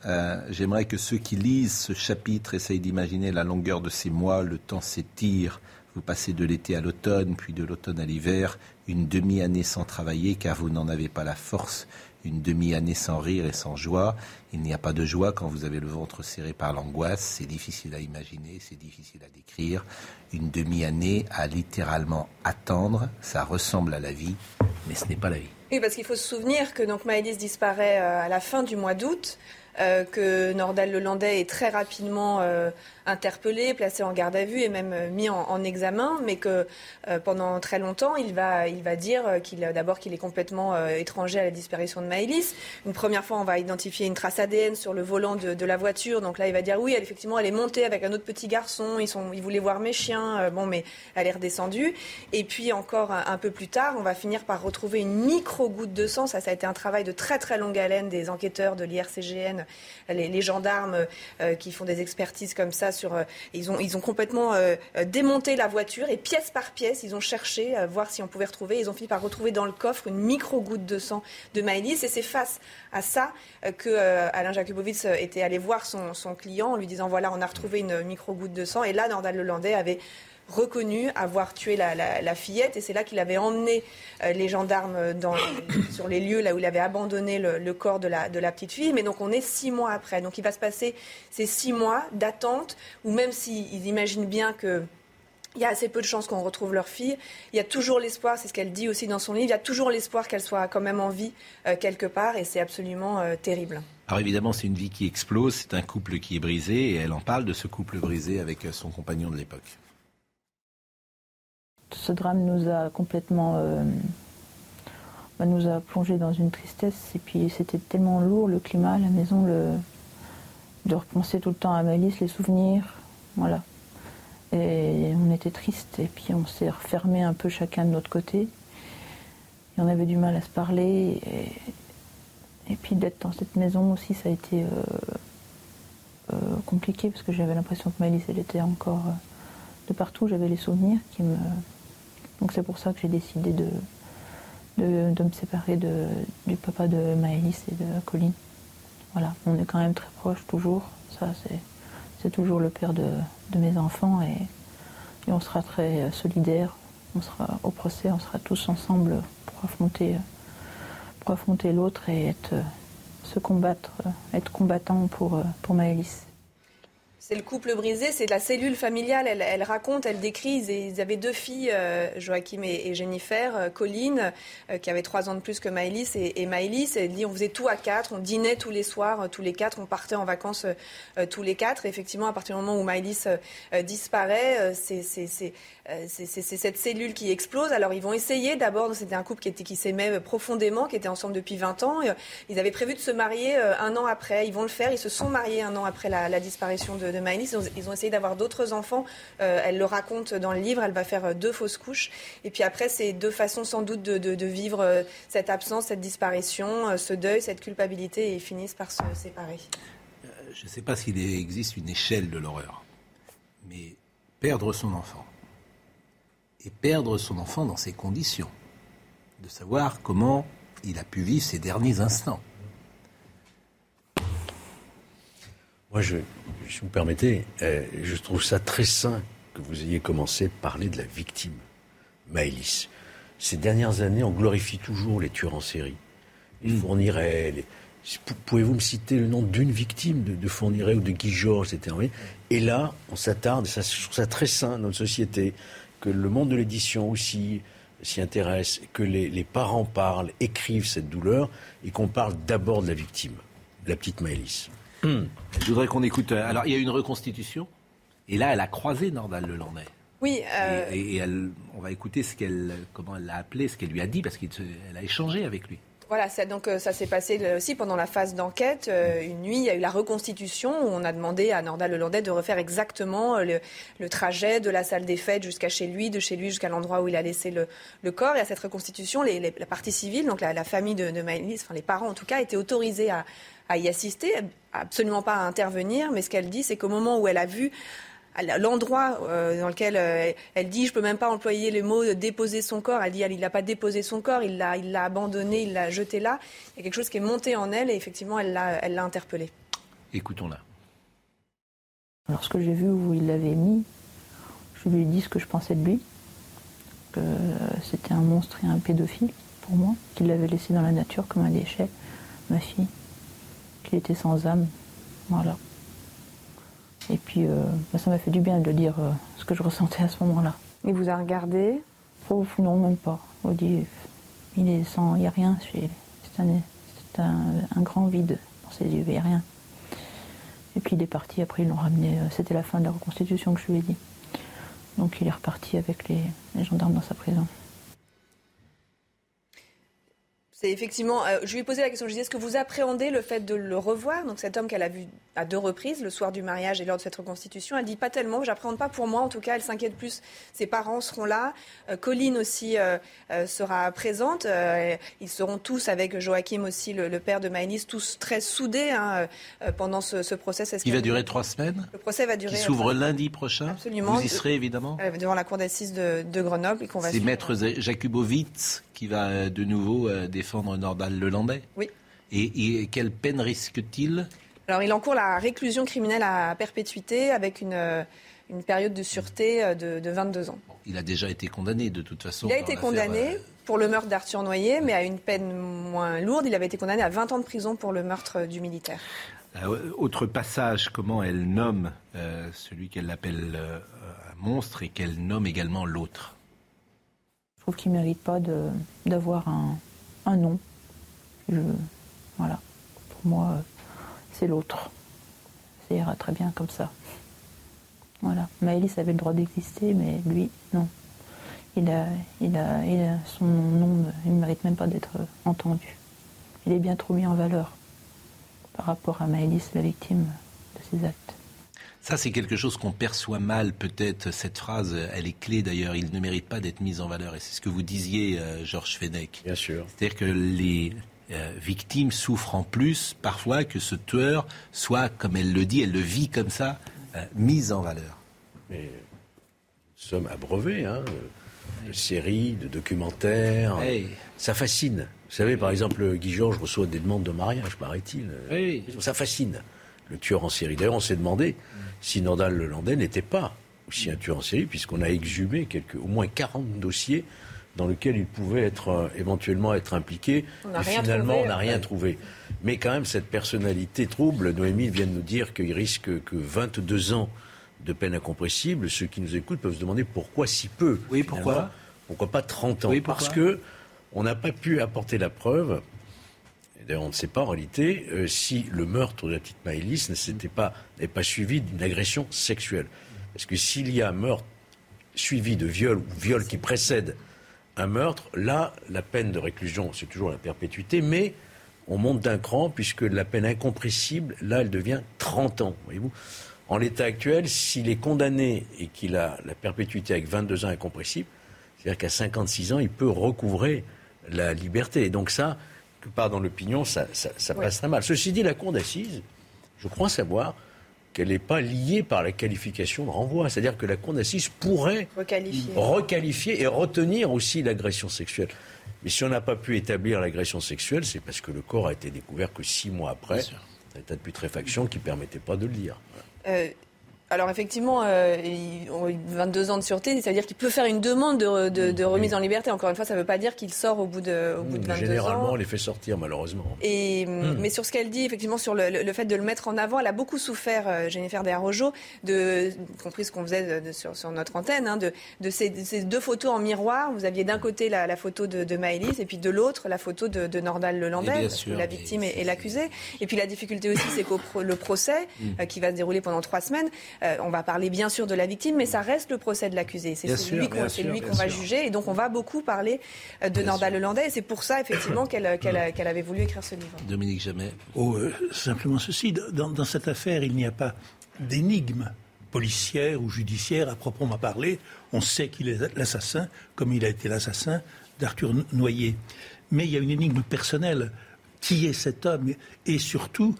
J'aimerais que ceux qui lisent ce chapitre essayent d'imaginer la longueur de ces mois. Le temps s'étire. Vous passez de l'été à l'automne, puis de l'automne à l'hiver, une demi-année sans travailler car vous n'en avez pas la force, une demi-année sans rire et sans joie. Il n'y a pas de joie quand vous avez le ventre serré par l'angoisse. C'est difficile à imaginer, c'est difficile à décrire. Une demi-année à littéralement attendre. Ça ressemble à la vie, mais ce n'est pas la vie. Oui, parce qu'il faut se souvenir que donc disparaît euh, à la fin du mois d'août. Euh, que Nordal Lelandais est très rapidement euh, interpellé, placé en garde à vue et même euh, mis en, examen, mais que pendant très longtemps, il va, il va dire qu'il d'abord qu'il est complètement étranger à la disparition de Maëlys. Une première fois, on va identifier une trace ADN sur le volant de, la voiture. Donc là, il va dire oui, elle, effectivement, elle est montée avec un autre petit garçon. Ils, sont, ils voulaient voir mes chiens. bon, mais elle est redescendue. Et puis encore un, peu plus tard, on va finir par retrouver une micro-goutte de sang. Ça, ça a été un travail de très très longue haleine des enquêteurs de l'IRCGN les, gendarmes euh, qui font des expertises comme ça sur, euh, ils ont complètement euh, démonté la voiture et pièce par pièce, ils ont cherché à voir si on pouvait retrouver. Ils ont fini par retrouver dans le coffre une micro goutte de sang de Maëlys et c'est face à ça que Alain Jakubowicz était allé voir son, son client en lui disant voilà on a retrouvé une micro goutte de sang et là Nordal Lelandais avait reconnu avoir tué la, fillette et c'est là qu'il avait emmené euh, les gendarmes sur les lieux là où il avait abandonné le, corps de la, petite fille. Mais donc on est six mois après. Donc il va se passer ces six mois d'attente où même s'ils imaginent bien que il y a assez peu de chances qu'on retrouve leur fille. Il y a toujours l'espoir, c'est ce qu'elle dit aussi dans son livre, il y a toujours l'espoir qu'elle soit quand même en vie euh, quelque part et c'est absolument euh, terrible. Alors évidemment, c'est une vie qui explose, c'est un couple qui est brisé et elle en parle de ce couple brisé avec son compagnon de l'époque. Ce drame nous a complètement bah, nous a plongé dans une tristesse et puis c'était tellement lourd le climat la maison, de repenser tout le temps à Malice, les souvenirs, voilà. Et on était tristes. Et puis on s'est refermé un peu chacun de notre côté. Et on avait du mal à se parler. Et, puis d'être dans cette maison aussi, ça a été euh, euh, compliqué parce que j'avais l'impression que Malice, elle était encore euh, de partout. J'avais les souvenirs qui me. Donc c'est pour ça que j'ai décidé de, me séparer du papa de Maëlys et de Colline. Voilà, on est quand même très proches toujours. Ça, c'est toujours le père de, mes enfants et, on sera très solidaires. On sera au procès, on sera tous ensemble pour affronter, l'autre et être, se combattre, être combattant pour, pour Maëlys. C'est le couple brisé, c'est la cellule familiale. Elle, raconte, elle décrit. Ils avaient deux filles, euh, Joachim et, Jennifer, euh, Colline, euh, qui avait trois ans de plus que Maëlys, et, et Maëlys. Elle dit on faisait tout à quatre, on dînait tous les soirs, tous les quatre, on partait en vacances tous les quatre. Et effectivement, à partir du moment où Maëlys disparaît, c'est cette cellule qui explose. Alors ils vont essayer d'abord, c'était un couple qui, s'aimait profondément, qui était ensemble depuis 20 ans. Ils avaient prévu de se marier un an après. Ils vont le faire. Ils se sont mariés un an après la, disparition de ils ont, essayé d'avoir d'autres enfants. Euh, elle le raconte dans le livre. Elle va faire euh, deux fausses couches. Et puis après, c'est deux façons sans doute de, vivre euh, cette absence, cette disparition, ce deuil, cette culpabilité. Et ils finissent par se séparer. Je ne sais pas s'il existe une échelle de l'horreur. Mais perdre son enfant. Et perdre son enfant dans ces conditions. De savoir comment il a pu vivre ses derniers instants. Moi, je, si vous permettez, euh, je trouve ça très sain que vous ayez commencé à parler de la victime, Maëlys. Ces dernières années, on glorifie toujours les tueurs en série. Les mm. Fourniret, les... Pouvez-vous me citer le nom d'une victime de, de Fourniret ou de Guy Georges, etc. Et là, on s'attarde, et ça, je trouve ça très sain dans notre société, que le monde de l'édition aussi s'y intéresse, que les, les, parents parlent, écrivent cette douleur, et qu'on parle d'abord de la victime, de la petite Maëlys. Hmm. Je voudrais qu'on écoute. Euh, alors, il y a eu une reconstitution. Et là, elle a croisé Nordal Lelandais. Oui. Euh... Et, elle, on va écouter ce qu'elle, comment elle l'a appelé, ce qu'elle lui a dit, parce qu'elle a échangé avec lui. Voilà, ça, donc euh, ça s'est passé aussi pendant la phase d'enquête. Euh, une nuit, il y a eu la reconstitution où on a demandé à Nordal Lelandais de refaire exactement le, le, trajet de la salle des fêtes jusqu'à chez lui, de chez lui jusqu'à l'endroit où il a laissé le, le, corps. Et à cette reconstitution, les, la partie civile, donc la, la famille de, de Maëlys, enfin les parents en tout cas, étaient autorisés à, à y assister, absolument pas à intervenir, mais ce qu'elle dit, c'est qu'au moment où elle a vu l'endroit euh, dans lequel euh, elle dit je peux même pas employer le mot déposer son corps elle dit il n'a pas déposé son corps il l'a il l'a abandonné il l'a jeté là. Il y a quelque chose qui est monté en elle et effectivement elle l'a elle l'a interpellé. Écoutons-la. Lorsque j'ai vu où il l'avait mis je lui ai dit ce que je pensais de lui que c'était un monstre et un pédophile pour moi qu'il l'avait laissé dans la nature comme un déchet. Ma fille qu'il était sans âme. Voilà. Et puis, euh, bah, ça m'a fait du bien de dire euh, ce que je ressentais à ce moment-là. Il vous a regardé oh, Non, même pas. On dit, il est sans, il n'y a rien. C'est un, un, grand vide dans ses yeux, il n'y a rien. Et puis il est parti, après ils l'ont ramené, euh, c'était la fin de la reconstitution que je lui ai dit. Donc il est reparti avec les gendarmes dans sa prison. C'est effectivement. Euh, je lui ai posé la question. Je disais est-ce que vous appréhendez le fait de le revoir? Donc cet homme qu'elle a vu à deux reprises, le soir du mariage et lors de cette reconstitution, elle dit pas tellement. J'appréhende pas pour moi. En tout cas, elle s'inquiète plus. Ses parents seront là. Euh, Colline aussi euh, sera présente. ils seront tous avec Joachim aussi, le, père de Maëlys, tous très soudés hein, pendant ce, ce procès. Il va durer trois semaines. Le procès va durer. Qui s'ouvre lundi prochain. Absolument. Vous y serez évidemment. devant la cour d'assises de, de, Grenoble et qu'on va. C'est maître Jakubowicz qui va de nouveau défendre défendre Nordal Lelandais Oui. Et, quelle peine risque-t-il? Alors, il encourt la réclusion criminelle à perpétuité avec une, une période de sûreté de, de 22 ans. Il a déjà été condamné de toute façon. Il a été condamné pour le meurtre d'Arthur Noyer, mais à une peine moins lourde. Il avait été condamné à 20 ans de prison pour le meurtre du militaire. autre passage, comment elle nomme celui qu'elle appelle un monstre et qu'elle nomme également l'autre? Je trouve qu'il ne mérite pas d'avoir un, un, nom. Je, voilà. Pour moi, c'est l'autre. Ça ira très bien comme ça. Voilà. Maëlys avait le droit d'exister, mais lui, non. Il a, il a, il a son nom, il ne mérite même pas d'être entendu. Il est bien trop mis en valeur par rapport à Maëlys, la victime de ses actes. Ça, c'est quelque chose qu'on perçoit mal, peut-être. Cette phrase, elle est clé d'ailleurs. Il ne mérite pas d'être mis en valeur. Et c'est ce que vous disiez, euh, Georges Fenech. Bien sûr. C'est-à-dire que les euh, victimes souffrent en plus, parfois, que ce tueur soit, comme elle le dit, elle le vit comme ça, euh, mis en valeur. Mais nous sommes abreuvés, hein, de séries, de documentaires. Ça fascine. Vous savez, par exemple, Guy Georges reçoit des demandes de mariage, paraît-il. Ça fascine. Le tueur en série. D'ailleurs, on s'est demandé si Nordal Lelandais n'était pas aussi un tueur en série, puisqu'on a exhumé quelques, au moins 40 dossiers dans lesquels il pouvait être, euh, éventuellement être impliqué. et finalement, trouvé, on n'a rien trouvé. Mais quand même, cette personnalité trouble, Noémie vient de nous dire qu'il risque que 22 ans de peine incompressible. Ceux qui nous écoutent peuvent se demander pourquoi si peu. Oui, pourquoi Pourquoi pas 30 ans? Oui, Parce que on n'a pas pu apporter la preuve D'ailleurs, on ne sait pas en réalité euh, si le meurtre de la petite Maëlys n'est pas, pas suivi d'une agression sexuelle. Parce que s'il y a un meurtre suivi de viol ou viol qui précède un meurtre, là, la peine de réclusion, c'est toujours la perpétuité, mais on monte d'un cran puisque la peine incompressible, là, elle devient 30 ans. Voyez-vous en l'état actuel, s'il est condamné et qu'il a la perpétuité avec 22 ans incompressible, c'est-à-dire qu'à 56 ans, il peut recouvrer la liberté. Et donc ça, que part dans l'opinion, ça, ça, passe très mal. Ceci dit, la Cour d'assises, je crois savoir qu'elle n'est pas liée par la qualification de renvoi. C'est-à-dire que la Cour d'assises pourrait requalifier. requalifier et retenir aussi l'agression sexuelle. Mais si on n'a pas pu établir l'agression sexuelle, c'est parce que le corps a été découvert que six mois après, un état de putréfaction qui ne permettait pas de le dire. Euh, alors effectivement, euh, 22 ans de sûreté, ça veut dire qu'il peut faire une demande de, de, de remise en liberté. Encore une fois, ça ne veut pas dire qu'il sort au bout de, au bout de 22 Généralement, ans. Généralement, on les fait sortir, malheureusement. Et, mmh. Mais sur ce qu'elle dit, effectivement, sur le, le, fait de le mettre en avant, elle a beaucoup souffert, euh, Jennifer Desarrojo, de, y compris ce qu'on faisait de, sur, sur, notre antenne, hein, de, de ces, ces, deux photos en miroir. Vous aviez d'un côté la, la, photo de, de Maëlys et puis de l'autre la photo de, de Nordal Lelandais, la victime et, et l'accusé. Et puis la difficulté aussi, c'est que le procès, mmh. euh, qui va se dérouler pendant trois semaines, euh, on va parler bien sûr de la victime, mais ça reste le procès de l'accusé. C'est lui qu'on va juger. Et donc on va beaucoup parler euh, de Nordal Lelandais. Et c'est pour ça, effectivement, qu'elle qu avait voulu écrire ce livre. Dominique Jamais. Oh, euh, simplement ceci. Dans, dans cette affaire, il n'y a pas d'énigme policière ou judiciaire à proprement parler. On sait qu'il est l'assassin, comme il a été l'assassin d'Arthur Noyer. Mais il y a une énigme personnelle. Qui est cet homme? Et surtout,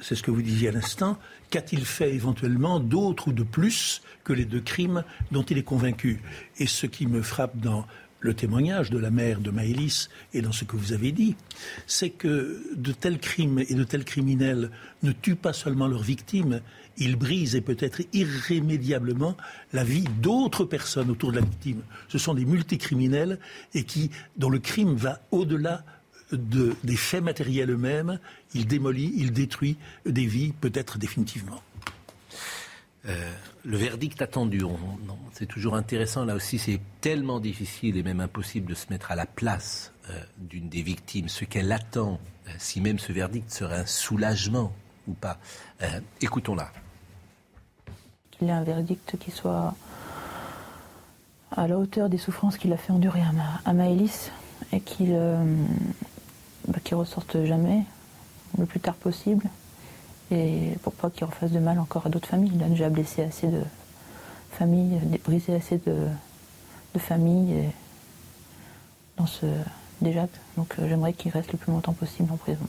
c'est ce que vous disiez à l'instant, qu'a-t-il fait éventuellement d'autre ou de plus que les deux crimes dont il est convaincu? Et ce qui me frappe dans le témoignage de la mère de Maëlys et dans ce que vous avez dit, c'est que de tels crimes et de tels criminels ne tuent pas seulement leurs victimes, ils brisent et peut-être irrémédiablement la vie d'autres personnes autour de la victime. Ce sont des multicriminels et qui, dont le crime va au-delà de, des faits matériels eux-mêmes, il démolit, il détruit des vies, peut-être définitivement. Euh, le verdict attendu, c'est toujours intéressant. Là aussi, c'est tellement difficile et même impossible de se mettre à la place euh, d'une des victimes, ce qu'elle attend, euh, si même ce verdict serait un soulagement ou pas. Euh, Écoutons-la. Qu'il y ait un verdict qui soit à la hauteur des souffrances qu'il a fait endurer à, Ma à Maëlys et qu'il euh, bah, qu ressorte jamais, le plus tard possible, et pour pas qu'il refasse de mal encore à d'autres familles. Il a déjà blessé assez de familles, brisé assez de, de familles dans ce déjà. Donc euh, j'aimerais qu'il reste le plus longtemps possible en prison.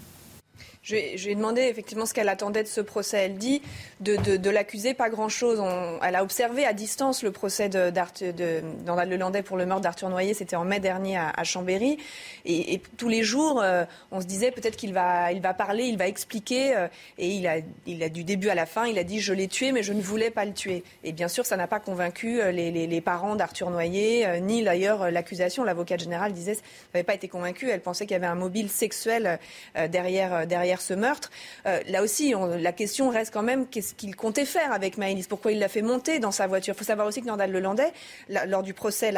Je, lui ai demandé effectivement ce qu'elle attendait de ce procès. Elle dit de, de, l'accuser pas grand-chose. Elle a observé à distance le procès de, de, Le Landais pour le meurtre d'Arthur Noyer. C'était en mai dernier à, Chambéry. Et, tous les jours, euh, on se disait peut-être qu'il va, parler, il va expliquer. Euh, et il a, du début à la fin, il a dit je l'ai tué, mais je ne voulais pas le tuer. Et bien sûr, ça n'a pas convaincu euh, les, parents d'Arthur Noyer, ni d'ailleurs l'accusation. L'avocate générale disait n'avait pas été convaincue. Elle pensait qu'il y avait un mobile sexuel derrière ce meurtre. Euh, là aussi, la question reste quand même qu'est-ce qu'il comptait faire avec Maëlys? Pourquoi il l'a fait monter dans sa voiture? Il faut savoir aussi que Nordal Lelandais, lors du procès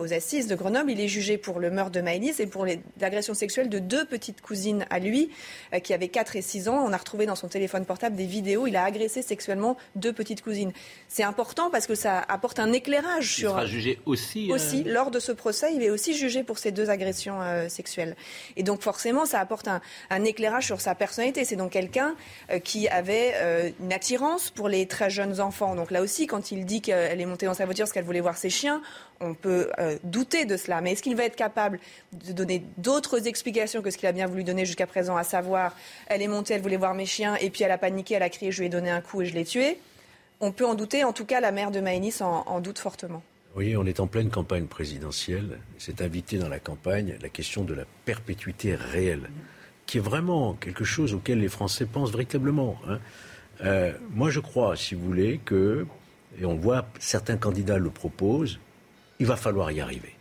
aux assises de Grenoble, il est jugé pour le meurtre de Maëlys et pour l'agression sexuelle de deux petites cousines à lui, euh, qui avaient 4 et 6 ans. On a retrouvé dans son téléphone portable des vidéos. Il a agressé sexuellement deux petites cousines. C'est important parce que ça apporte un éclairage sur. Il sera jugé aussi. Euh, aussi, lors de ce procès, il est aussi jugé pour ces deux agressions sexuelles. Et donc forcément, ça apporte un, un éclairage sur sa personnalité. C'est donc quelqu'un euh, qui avait euh, une attirance pour les très jeunes enfants. Donc là aussi, quand il dit qu'elle est montée dans sa voiture parce qu'elle voulait voir ses chiens, on peut euh, douter de cela. Mais est-ce qu'il va être capable de donner d'autres explications que ce qu'il a bien voulu donner jusqu'à présent, à savoir, elle est montée, elle voulait voir mes chiens, et puis elle a paniqué, elle a crié, je lui ai donné un coup et je l'ai tué? On peut en douter. En tout cas, la mère de Maïnis en, doute fortement. Oui, on est en pleine campagne présidentielle. C'est invité dans la campagne la question de la perpétuité réelle qui est vraiment quelque chose auquel les Français pensent véritablement. Hein. Euh, moi, je crois, si vous voulez, que, et on voit certains candidats le proposent, il va falloir y arriver.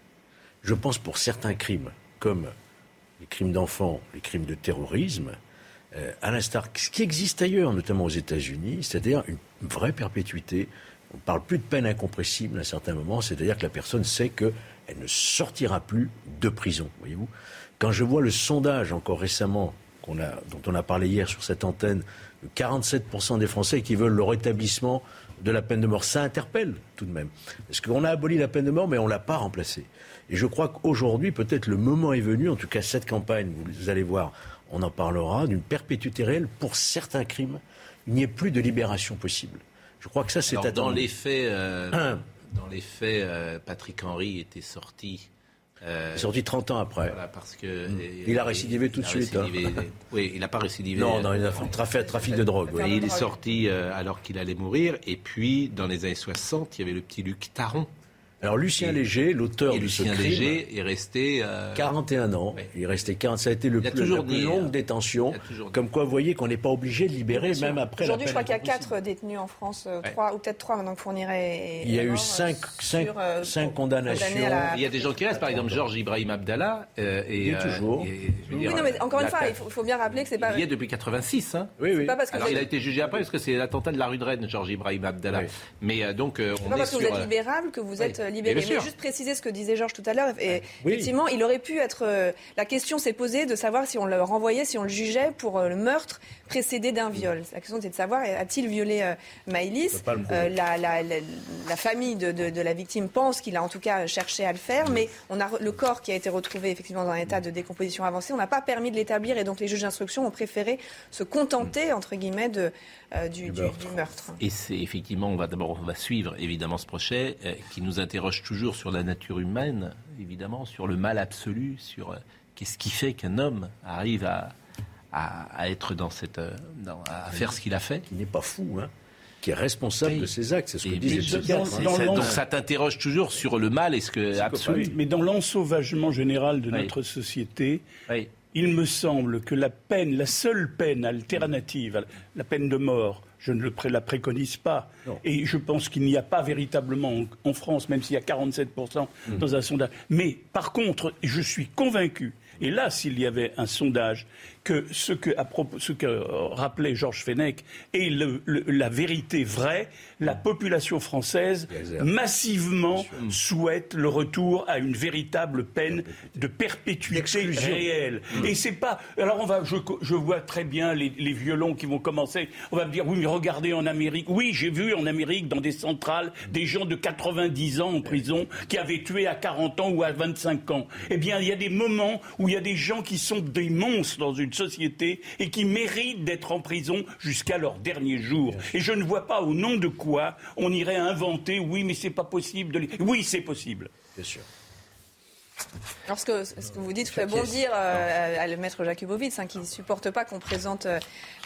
Je pense pour certains crimes, comme les crimes d'enfants, les crimes de terrorisme, euh, à l'instar, ce qui existe ailleurs, notamment aux États-Unis, c'est-à-dire une vraie perpétuité. On ne parle plus de peine incompressible à un certain moment, c'est-à-dire que la personne sait qu'elle ne sortira plus de prison, voyez-vous. Quand je vois le sondage encore récemment dont on a parlé hier sur cette antenne, 47% des Français qui veulent le rétablissement de la peine de mort, ça interpelle tout de même. Parce qu'on a aboli la peine de mort, mais on ne l'a pas remplacée. Et je crois qu'aujourd'hui, peut-être le moment est venu, en tout cas cette campagne, vous allez voir, on en parlera, d'une perpétuité réelle pour certains crimes. Il n'y ait plus de libération possible. Je crois que ça, c'est Dans les faits, euh, dans les faits euh, Patrick Henry était sorti euh, il est sorti 30 ans après. parce que, hmm. il a récidivé tout de suite. Hein. [laughs] Oui, il n'a pas récidivé. Non, non, il a fait trafic, trafic de drogue. il est sorti euh, alors qu'il allait mourir. Et puis, dans les années 60, il y avait le petit Luc Taron alors Lucien Léger, l'auteur de Lucien ce Léger est resté 41 euh, ans. Il est resté 40. Ça a été le plus, la plus longue détention. Comme quoi, vous voyez qu'on n'est pas obligé de libérer même après. Aujourd'hui, je crois qu'il y a 4 détenus en France, 3 euh, ou peut-être 3 maintenant que Fourniret. Il y a eu 5 euh, condamnations. Il y a des gens qui restent, par exemple Georges Ibrahim Abdallah. et, il est toujours. oui, non, mais encore une fois, il faut, bien rappeler que c'est pas. Il y est depuis 86. Hein. Oui, oui. Pas parce que Alors, il a été jugé après parce que c'est l'attentat de la rue de Rennes, Georges Ibrahim Abdallah. Mais donc, on est pas parce que vous êtes libérable que vous êtes libéré. Mais juste préciser ce que disait Georges tout à l'heure. Et Effectivement, il aurait pu être. Euh, la question s'est posée de savoir si on le renvoyait, si on le jugeait pour euh, le meurtre précédé d'un viol. La question était de savoir a-t-il violé euh, Maïlis la, la, famille de, de, la victime pense qu'il a en tout cas cherché à le faire, mais on a le corps qui a été retrouvé effectivement dans un état de décomposition avancée. On n'a pas permis de l'établir et donc les juges d'instruction ont préféré se contenter entre guillemets de du, meurtre. Et c'est effectivement, on va d'abord on va suivre évidemment ce procès qui nous interroge toujours sur la nature humaine, évidemment, sur le mal absolu, sur euh, qu'est-ce qui fait qu'un homme arrive à, à, être dans cette, euh, à faire ce qu'il a fait. Qui n'est pas fou, hein qui est responsable de ses actes. C'est ce que disent les Donc ça t'interroge toujours sur le mal et ce que absolu. Mais dans l'ensauvagement général de notre société, il me semble que la peine, la seule peine alternative, la peine de mort, je ne la préconise pas. Et je pense qu'il n'y a pas véritablement en, France, même s'il y a 47% mmh. dans un sondage. Mais par contre, je suis convaincu, et là, s'il y avait un sondage que ce que, à propos, ce que rappelait Georges Fenech est la vérité vraie. La population française massivement souhaite le retour à une véritable peine de perpétuité réelle. Mm. Et c'est pas. Alors on va. Je, vois très bien les, violons qui vont commencer. On va me dire oui, mais regardez en Amérique. Oui, j'ai vu en Amérique dans des centrales des gens de 90 ans en prison qui avaient tué à 40 ans ou à 25 ans. Eh bien, il y a des moments où il y a des gens qui sont des monstres dans une société et qui méritent d'être en prison jusqu'à leur dernier jour. Et je ne vois pas au nom de quoi on irait inventer, oui, mais c'est pas possible de les... Oui, c'est possible. Bien sûr. Alors ce que, ce que vous dites fait bondir euh, à, le maître Jakubowicz, hein, qui ne supporte pas qu'on présente euh,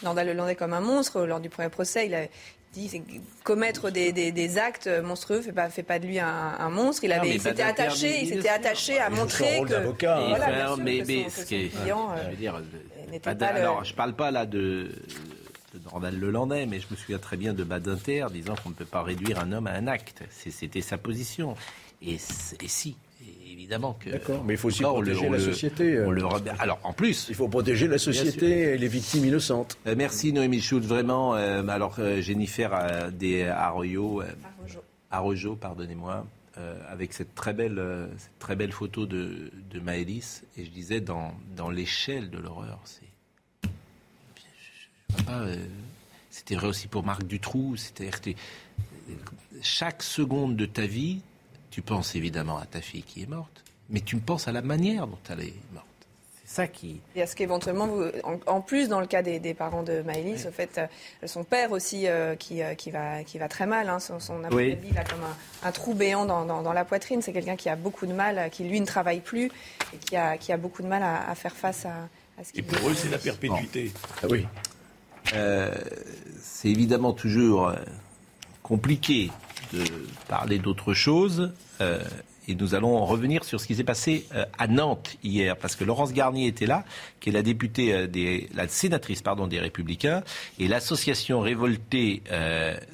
Nordal Lelandais comme un monstre. Lors du premier procès, il a dit commettre des, des, actes monstrueux fait pas fait pas de lui un, monstre. Il avait, s'était attaché, il s'était attaché à montrer que, voilà, mais, mais ce qui est, client, je veux dire, alors je parle pas là de de Nordal Lelandais, mais je me souviens très bien de Badinter disant qu'on ne peut pas réduire un homme à un acte. C'était sa position. Et, et si, évidemment que. D'accord, mais il faut aussi protéger la société. Euh. le, alors, en plus. Il faut protéger la société et les victimes innocentes. Euh, merci Noémie Schultz, vraiment. Euh, alors, Jennifer des Arroyo, Arrojo, pardonnez-moi, avec cette très belle, cette très belle photo de, de Maëlys. Et je disais, dans, dans l'échelle de l'horreur, c'est. C'était vrai aussi pour Marc Dutroux. C'était chaque seconde de ta vie, tu penses évidemment à ta fille qui est morte, mais tu penses à la manière dont elle est morte. C'est ça qui. Et est-ce qu'éventuellement, en, plus, dans le cas des, parents de Maëlys, au fait, euh, son père aussi euh, qui, euh, qui, va, qui va très mal, hein, son, son oui. il a comme un, trou béant dans, dans, la poitrine. C'est quelqu'un qui a beaucoup de mal, qui lui ne travaille plus et qui a, qui a beaucoup de mal à, faire face à, ce qu'il Et pour eux, c'est la perpétuité. Ah oui. c'est évidemment toujours compliqué de parler d'autre chose. Euh, et nous allons revenir sur ce qui s'est passé euh, à Nantes hier, parce que Laurence Garnier était là, qui est la députée euh, des, la sénatrice pardon des Républicains, et l'association révoltée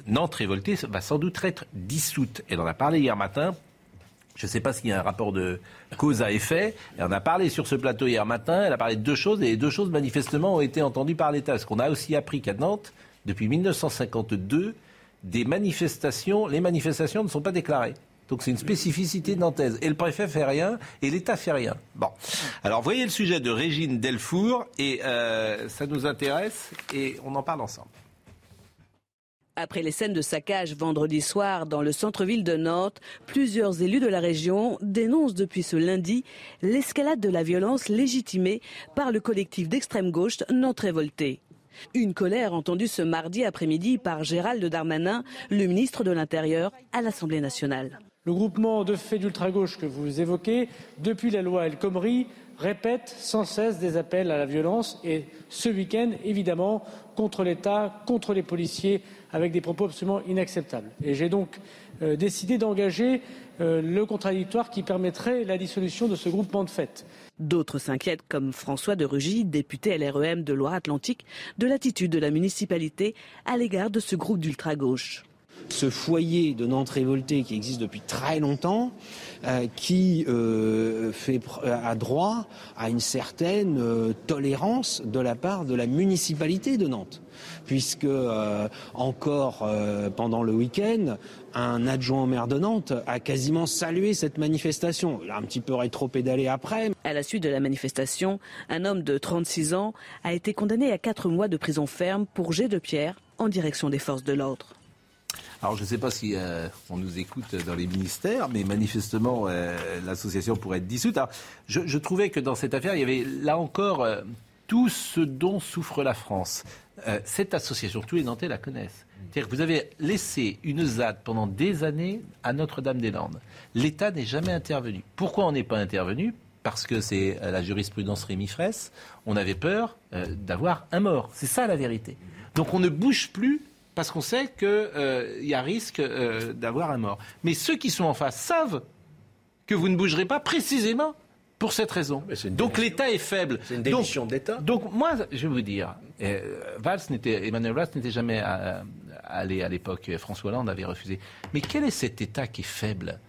Nantes révoltée va sans doute être dissoute. Elle en a parlé hier matin. Je ne sais pas s'il y a un rapport de cause à effet. Elle en a parlé sur ce plateau hier matin. Elle a parlé de deux choses, et les deux choses manifestement ont été entendues par l'État. Parce qu'on a aussi appris qu'à Nantes, depuis 1952, des manifestations, les manifestations ne sont pas déclarées. Donc c'est une spécificité nantaise. Et le préfet fait rien et l'État fait rien. Bon. Alors voyez le sujet de Régine Delfour et euh, ça nous intéresse et on en parle ensemble. Après les scènes de saccage vendredi soir dans le centre-ville de Nantes, plusieurs élus de la région dénoncent depuis ce lundi l'escalade de la violence légitimée par le collectif d'extrême gauche Nantes Révolté. Une colère entendue ce mardi après-midi par Gérald Darmanin, le ministre de l'Intérieur, à l'Assemblée nationale. Le groupement de faits d'ultra-gauche que vous évoquez, depuis la loi El Khomri, répète sans cesse des appels à la violence et ce week-end, évidemment, contre l'État, contre les policiers, avec des propos absolument inacceptables. Et j'ai donc euh, décidé d'engager euh, le contradictoire qui permettrait la dissolution de ce groupement de fait. D'autres s'inquiètent, comme François de Rugy, député LREM de Loire-Atlantique, de l'attitude de la municipalité à l'égard de ce groupe d'ultra-gauche. Ce foyer de Nantes révoltée qui existe depuis très longtemps, euh, qui euh, fait a droit à une certaine euh, tolérance de la part de la municipalité de Nantes, puisque encore pendant le week-end, un adjoint au maire de Nantes a quasiment salué cette manifestation. Il a un petit peu rétro-pédalé après. À la suite de la manifestation, un homme de 36 ans a été condamné à 4 mois de prison ferme pour jet de pierre en direction des forces de l'ordre. Alors je ne sais pas si euh, on nous écoute dans les ministères, mais manifestement euh, l'association pourrait être dissoute. je, trouvais que dans cette affaire, il y avait là encore euh, tout ce dont souffre la France. cette association, tous les Nantais la connaissent. C'est-à-dire que vous avez laissé une ZAD pendant des années à Notre-Dame-des-Landes. L'État n'est jamais intervenu. Pourquoi on n'est pas intervenu? Parce que c'est la jurisprudence Rémi Fraisse. On avait peur d'avoir un mort. C'est ça la vérité. Donc on ne bouge plus parce qu'on sait qu'il euh, y a risque euh, d'avoir un mort. Mais ceux qui sont en face savent que vous ne bougerez pas précisément pour cette raison. Donc l'État est faible. C'est une démission d'État. Donc moi, je vais vous dire, euh, Valls Emmanuel Valls n'était jamais allé à l'époque. François Hollande avait refusé. Mais quel est cet État qui est faible?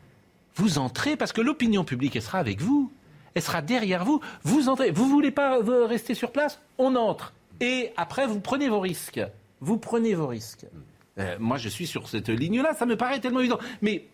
Vous entrez parce que l'opinion publique, elle sera avec vous. Elle sera derrière vous. Vous entrez. Vous voulez pas rester sur place? On entre. Et après, vous prenez vos risques. Vous prenez vos risques. Euh, moi, je suis sur cette ligne-là. Ça me paraît tellement évident. Mais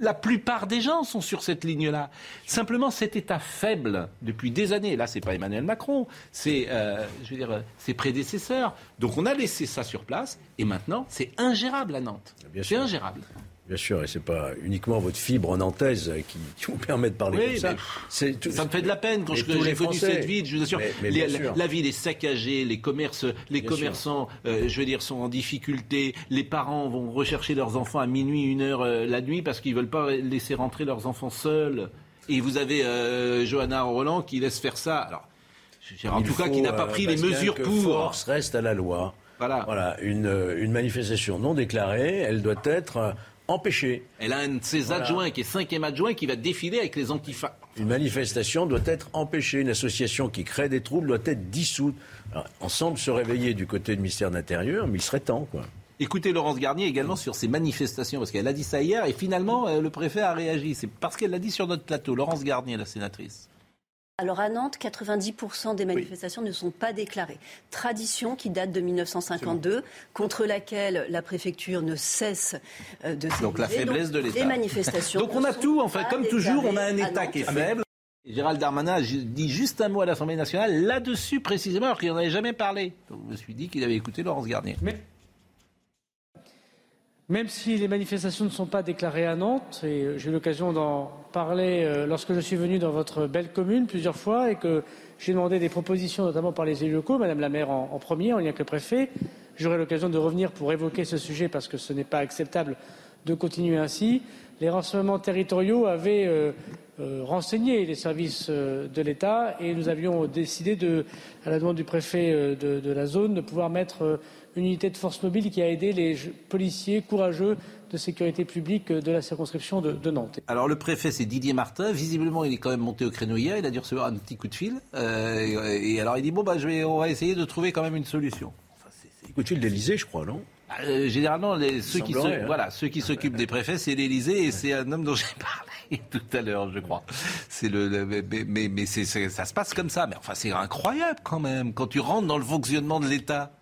la plupart des gens sont sur cette ligne-là. Simplement, cet État faible depuis des années. Là, c'est pas Emmanuel Macron, c'est, euh, je veux dire, ses prédécesseurs. Donc, on a laissé ça sur place, et maintenant, c'est ingérable à Nantes. C'est ingérable. Bien sûr, et c'est pas uniquement votre fibre nantaise qui, vous permet de parler comme ça. ça me fait de la peine quand j'ai connu cette ville. Je vous assure, la, ville est saccagée, les commerces, les commerçants, euh, je veux dire, sont en difficulté. Les parents vont rechercher leurs enfants à minuit, une heure euh, la nuit parce qu'ils veulent pas laisser rentrer leurs enfants seuls. Et vous avez euh, Johanna Roland qui laisse faire ça. Alors, en tout cas, qui n'a pas pris les mesures que pour. Force reste à la loi. Voilà. Voilà, une, une manifestation non déclarée, elle doit être empêchée. Elle a un de ses adjoints qui est cinquième adjoint qui va défiler avec les antifas. Une manifestation doit être empêchée. Une association qui crée des troubles doit être dissoute. Alors, on semble se réveiller du côté du ministère de l'Intérieur, mais il serait temps, quoi. Écoutez Laurence Garnier également sur ces manifestations, parce qu'elle a dit ça hier, et finalement, euh, le préfet a réagi. C'est parce qu'elle l'a dit sur notre plateau. Laurence Garnier, la sénatrice. Alors à Nantes, 90% des manifestations ne sont pas déclarées. Tradition qui date de 1952, contre laquelle la préfecture ne cesse euh, de Donc la faiblesse de l'État. Les manifestations. [laughs] Donc on a tout, enfin, comme toujours, on a un État qui est faible. Gérald Darmanin dit juste un mot à l'Assemblée nationale là-dessus précisément, alors qu'il n'en avait jamais parlé. Donc je me suis dit qu'il avait écouté Laurence Garnier. Mais... Même si les manifestations ne sont pas déclarées à Nantes, et j'ai eu l'occasion d'en parler euh, lorsque je suis venu dans votre belle commune plusieurs fois et que j'ai demandé des propositions, notamment par les élus locaux, Madame la maire en, premier, en lien avec préfet, j'aurai l'occasion de revenir pour évoquer ce sujet parce que ce n'est pas acceptable de continuer ainsi. Les renseignements territoriaux avaient euh, euh, renseigné les services de l'État et nous avions décidé, à la demande du préfet de la zone, de pouvoir mettre une unité de force mobile qui a aidé les policiers courageux de sécurité publique de la circonscription de, Nantes. Alors le préfet, c'est Didier Martin. Visiblement, il est quand même monté au créneau hier. Il a dû recevoir un petit coup de fil. Euh, et, alors il dit bon bah je vais, on va essayer de trouver quand même une solution. Enfin, c'est coup de fil d'Elysée, je crois, non? Euh, généralement, les, ceux, qui hein. voilà, ceux qui s'occupent des préfets, c'est l'Élysée et c'est un homme dont j'ai [laughs] parlé tout à l'heure, je crois. C'est le, mais, mais, ça se passe comme ça. Mais enfin, c'est incroyable quand même quand tu rentres dans le fonctionnement de l'État.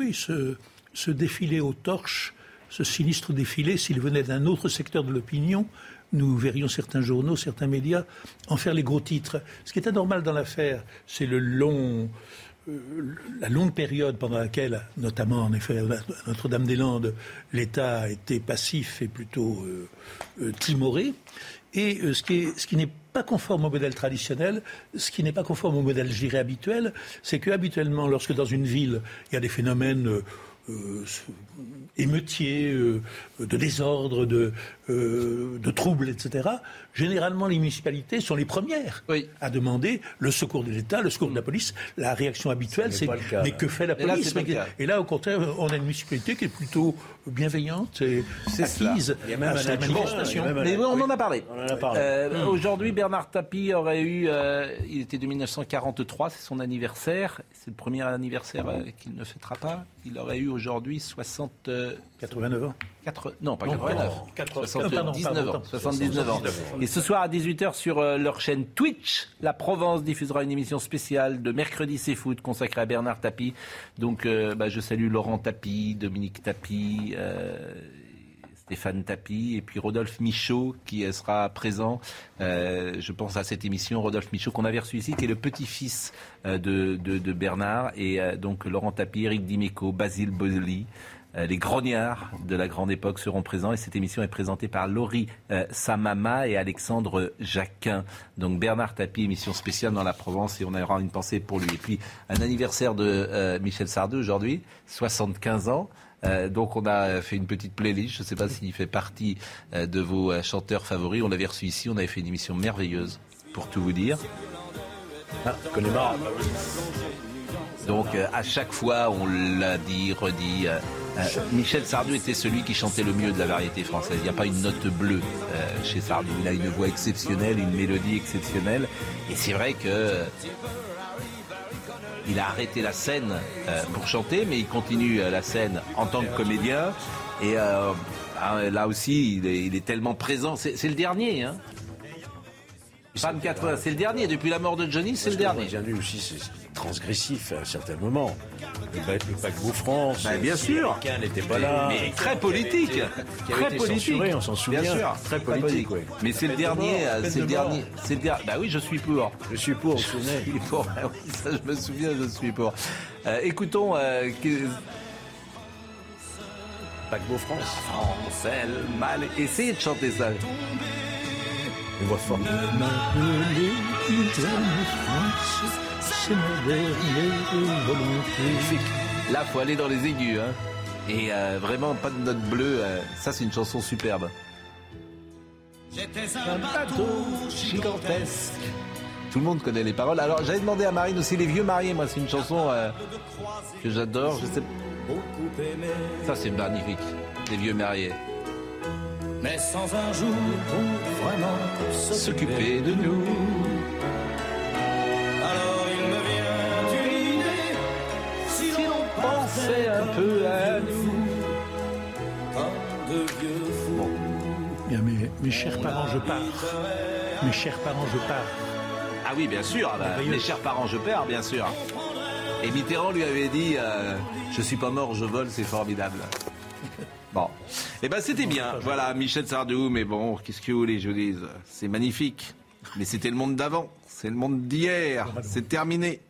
Oui, ce, défilé aux torches, ce sinistre défilé, s'il venait d'un autre secteur de l'opinion, nous verrions certains journaux, certains médias en faire les gros titres. Ce qui est anormal dans l'affaire, c'est le long, euh, la longue période pendant laquelle, notamment en effet à Notre-Dame-des-Landes, l'État été passif et plutôt euh, euh, timoré. Et ce qui, ce qui n'est pas conforme au modèle traditionnel. Ce qui n'est pas conforme au modèle, je habituel, c'est que habituellement, lorsque dans une ville, il y a des phénomènes euh, euh, émeutiers, euh, de désordre, de, de troubles, etc., généralement les municipalités sont les premières à demander le secours de l'État, le secours de la police. La réaction habituelle, c'est mais que fait la police et là, au contraire, on a une municipalité qui est plutôt bienveillante et acquise à la manifestation. Mais on en a parlé. Euh, aujourd'hui, Bernard Tapie aurait eu, euh, il était de 1943, c'est son anniversaire, c'est le premier anniversaire euh, qu'il ne fêtera pas. Il aurait eu aujourd'hui 60... 89 ans Non, pas 89. 79 ans. 79 ans. Et ce soir à 18h sur leur chaîne Twitch, la Provence diffusera une émission spéciale de mercredi c'est foot consacrée à Bernard Tapie. Donc bah, je salue Laurent Tapie, Dominique Tapie, Stéphane Tapi et puis Rodolphe Michaud qui sera présent. Euh, je pense à cette émission, Rodolphe Michaud qu'on avait reçu ici, qui est le petit-fils euh, de, Bernard. Et euh, donc Laurent Tapi, Eric Dimeco, Basile Bozli. Les grognards de la grande époque seront présents et cette émission est présentée par Laurie Samama et Alexandre Jacquin. Donc Bernard Tapie, émission spéciale dans la Provence et on aura une pensée pour lui. Et puis un anniversaire de Michel Sardou aujourd'hui, 75 ans. Euh, donc on a fait une petite playlist. Je ne sais pas s'il fait partie euh, de vos euh, chanteurs favoris. On l'avait reçu ici. On avait fait une émission merveilleuse, pour tout vous dire. Ah, connais pas. Donc à chaque fois, on l'a dit, redit. Michel Sardou était celui qui chantait le mieux de la variété française. Il n'y a pas une note bleue chez Sardou. Il a une voix exceptionnelle, une mélodie exceptionnelle. Et c'est vrai que il a arrêté la scène euh, pour chanter, mais il continue euh, la scène en tant que comédien. Et euh, ah, là aussi, il est, tellement présent. C'est le dernier. Hein. C'est le dernier. Depuis la mort de Johnny, c'est le dernier. J'ai aussi, transgressif à un certain moment. Le, paquebot France, bah, bien sûr, n'était pas là. Mais très politique, qui très politique. on s'en souvient. Bien sûr, très politique. Mais c'est le dernier, euh, c'est le dernier, c'est le dernier. Bah oui, je suis pour. Je suis pour. Je suis pour. Ah oui, ça, je me souviens, je suis pour. Euh, écoutons. Euh, que... Paquebot France. France, elle, mal. Essayez de chanter ça. Une voix forte. c'est ma dernière volonté. Là, faut aller dans les aigus. Hein. Et euh, vraiment, pas de note bleue. Euh, ça, c'est une chanson superbe. J'étais un bateau gigantesque. Tout le monde connaît les paroles. Alors j'avais demandé à Marine aussi Les Vieux Mariés. Moi, c'est une chanson euh, que j'adore. Je sais. Ça, c'est magnifique. Les Vieux Mariés. Mais sans un jour pour vraiment S'occuper de nous. Alors il me vient une idée. Si l'on pensait un peu à nous. Comme de vieux fous. Bien, mes, mes chers parents, je pars. Mes chers parents, je pars. Ah oui, bien sûr. ah bah, mes chers parents, je perds, bien sûr. Et Mitterrand lui avait dit euh, Je suis pas mort, je vole, c'est formidable. Bon. Eh ben, c'était bien. Voilà, Michel Sardou, mais bon, qu'est-ce que vous voulez, je C'est magnifique. Mais c'était le monde d'avant. C'est le monde d'hier. C'est terminé.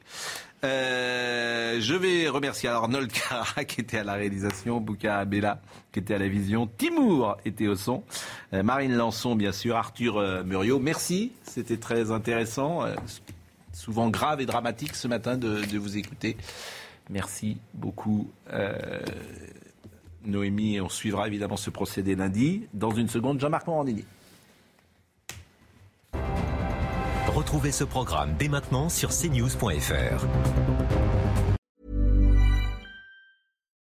Euh, je vais remercier Arnold Cara qui était à la réalisation, Bouka Abella qui était à la vision, Timour était au son, euh, Marine Lançon bien sûr, Arthur euh, Muriot. Merci, c'était très intéressant, souvent grave et dramatique ce matin de vous écouter. Merci beaucoup. Noémie, on suivra évidemment ce procédé lundi. Dans une seconde, Jean-Marc Morandini. Retrouvez ce programme dès maintenant sur cnews.fr.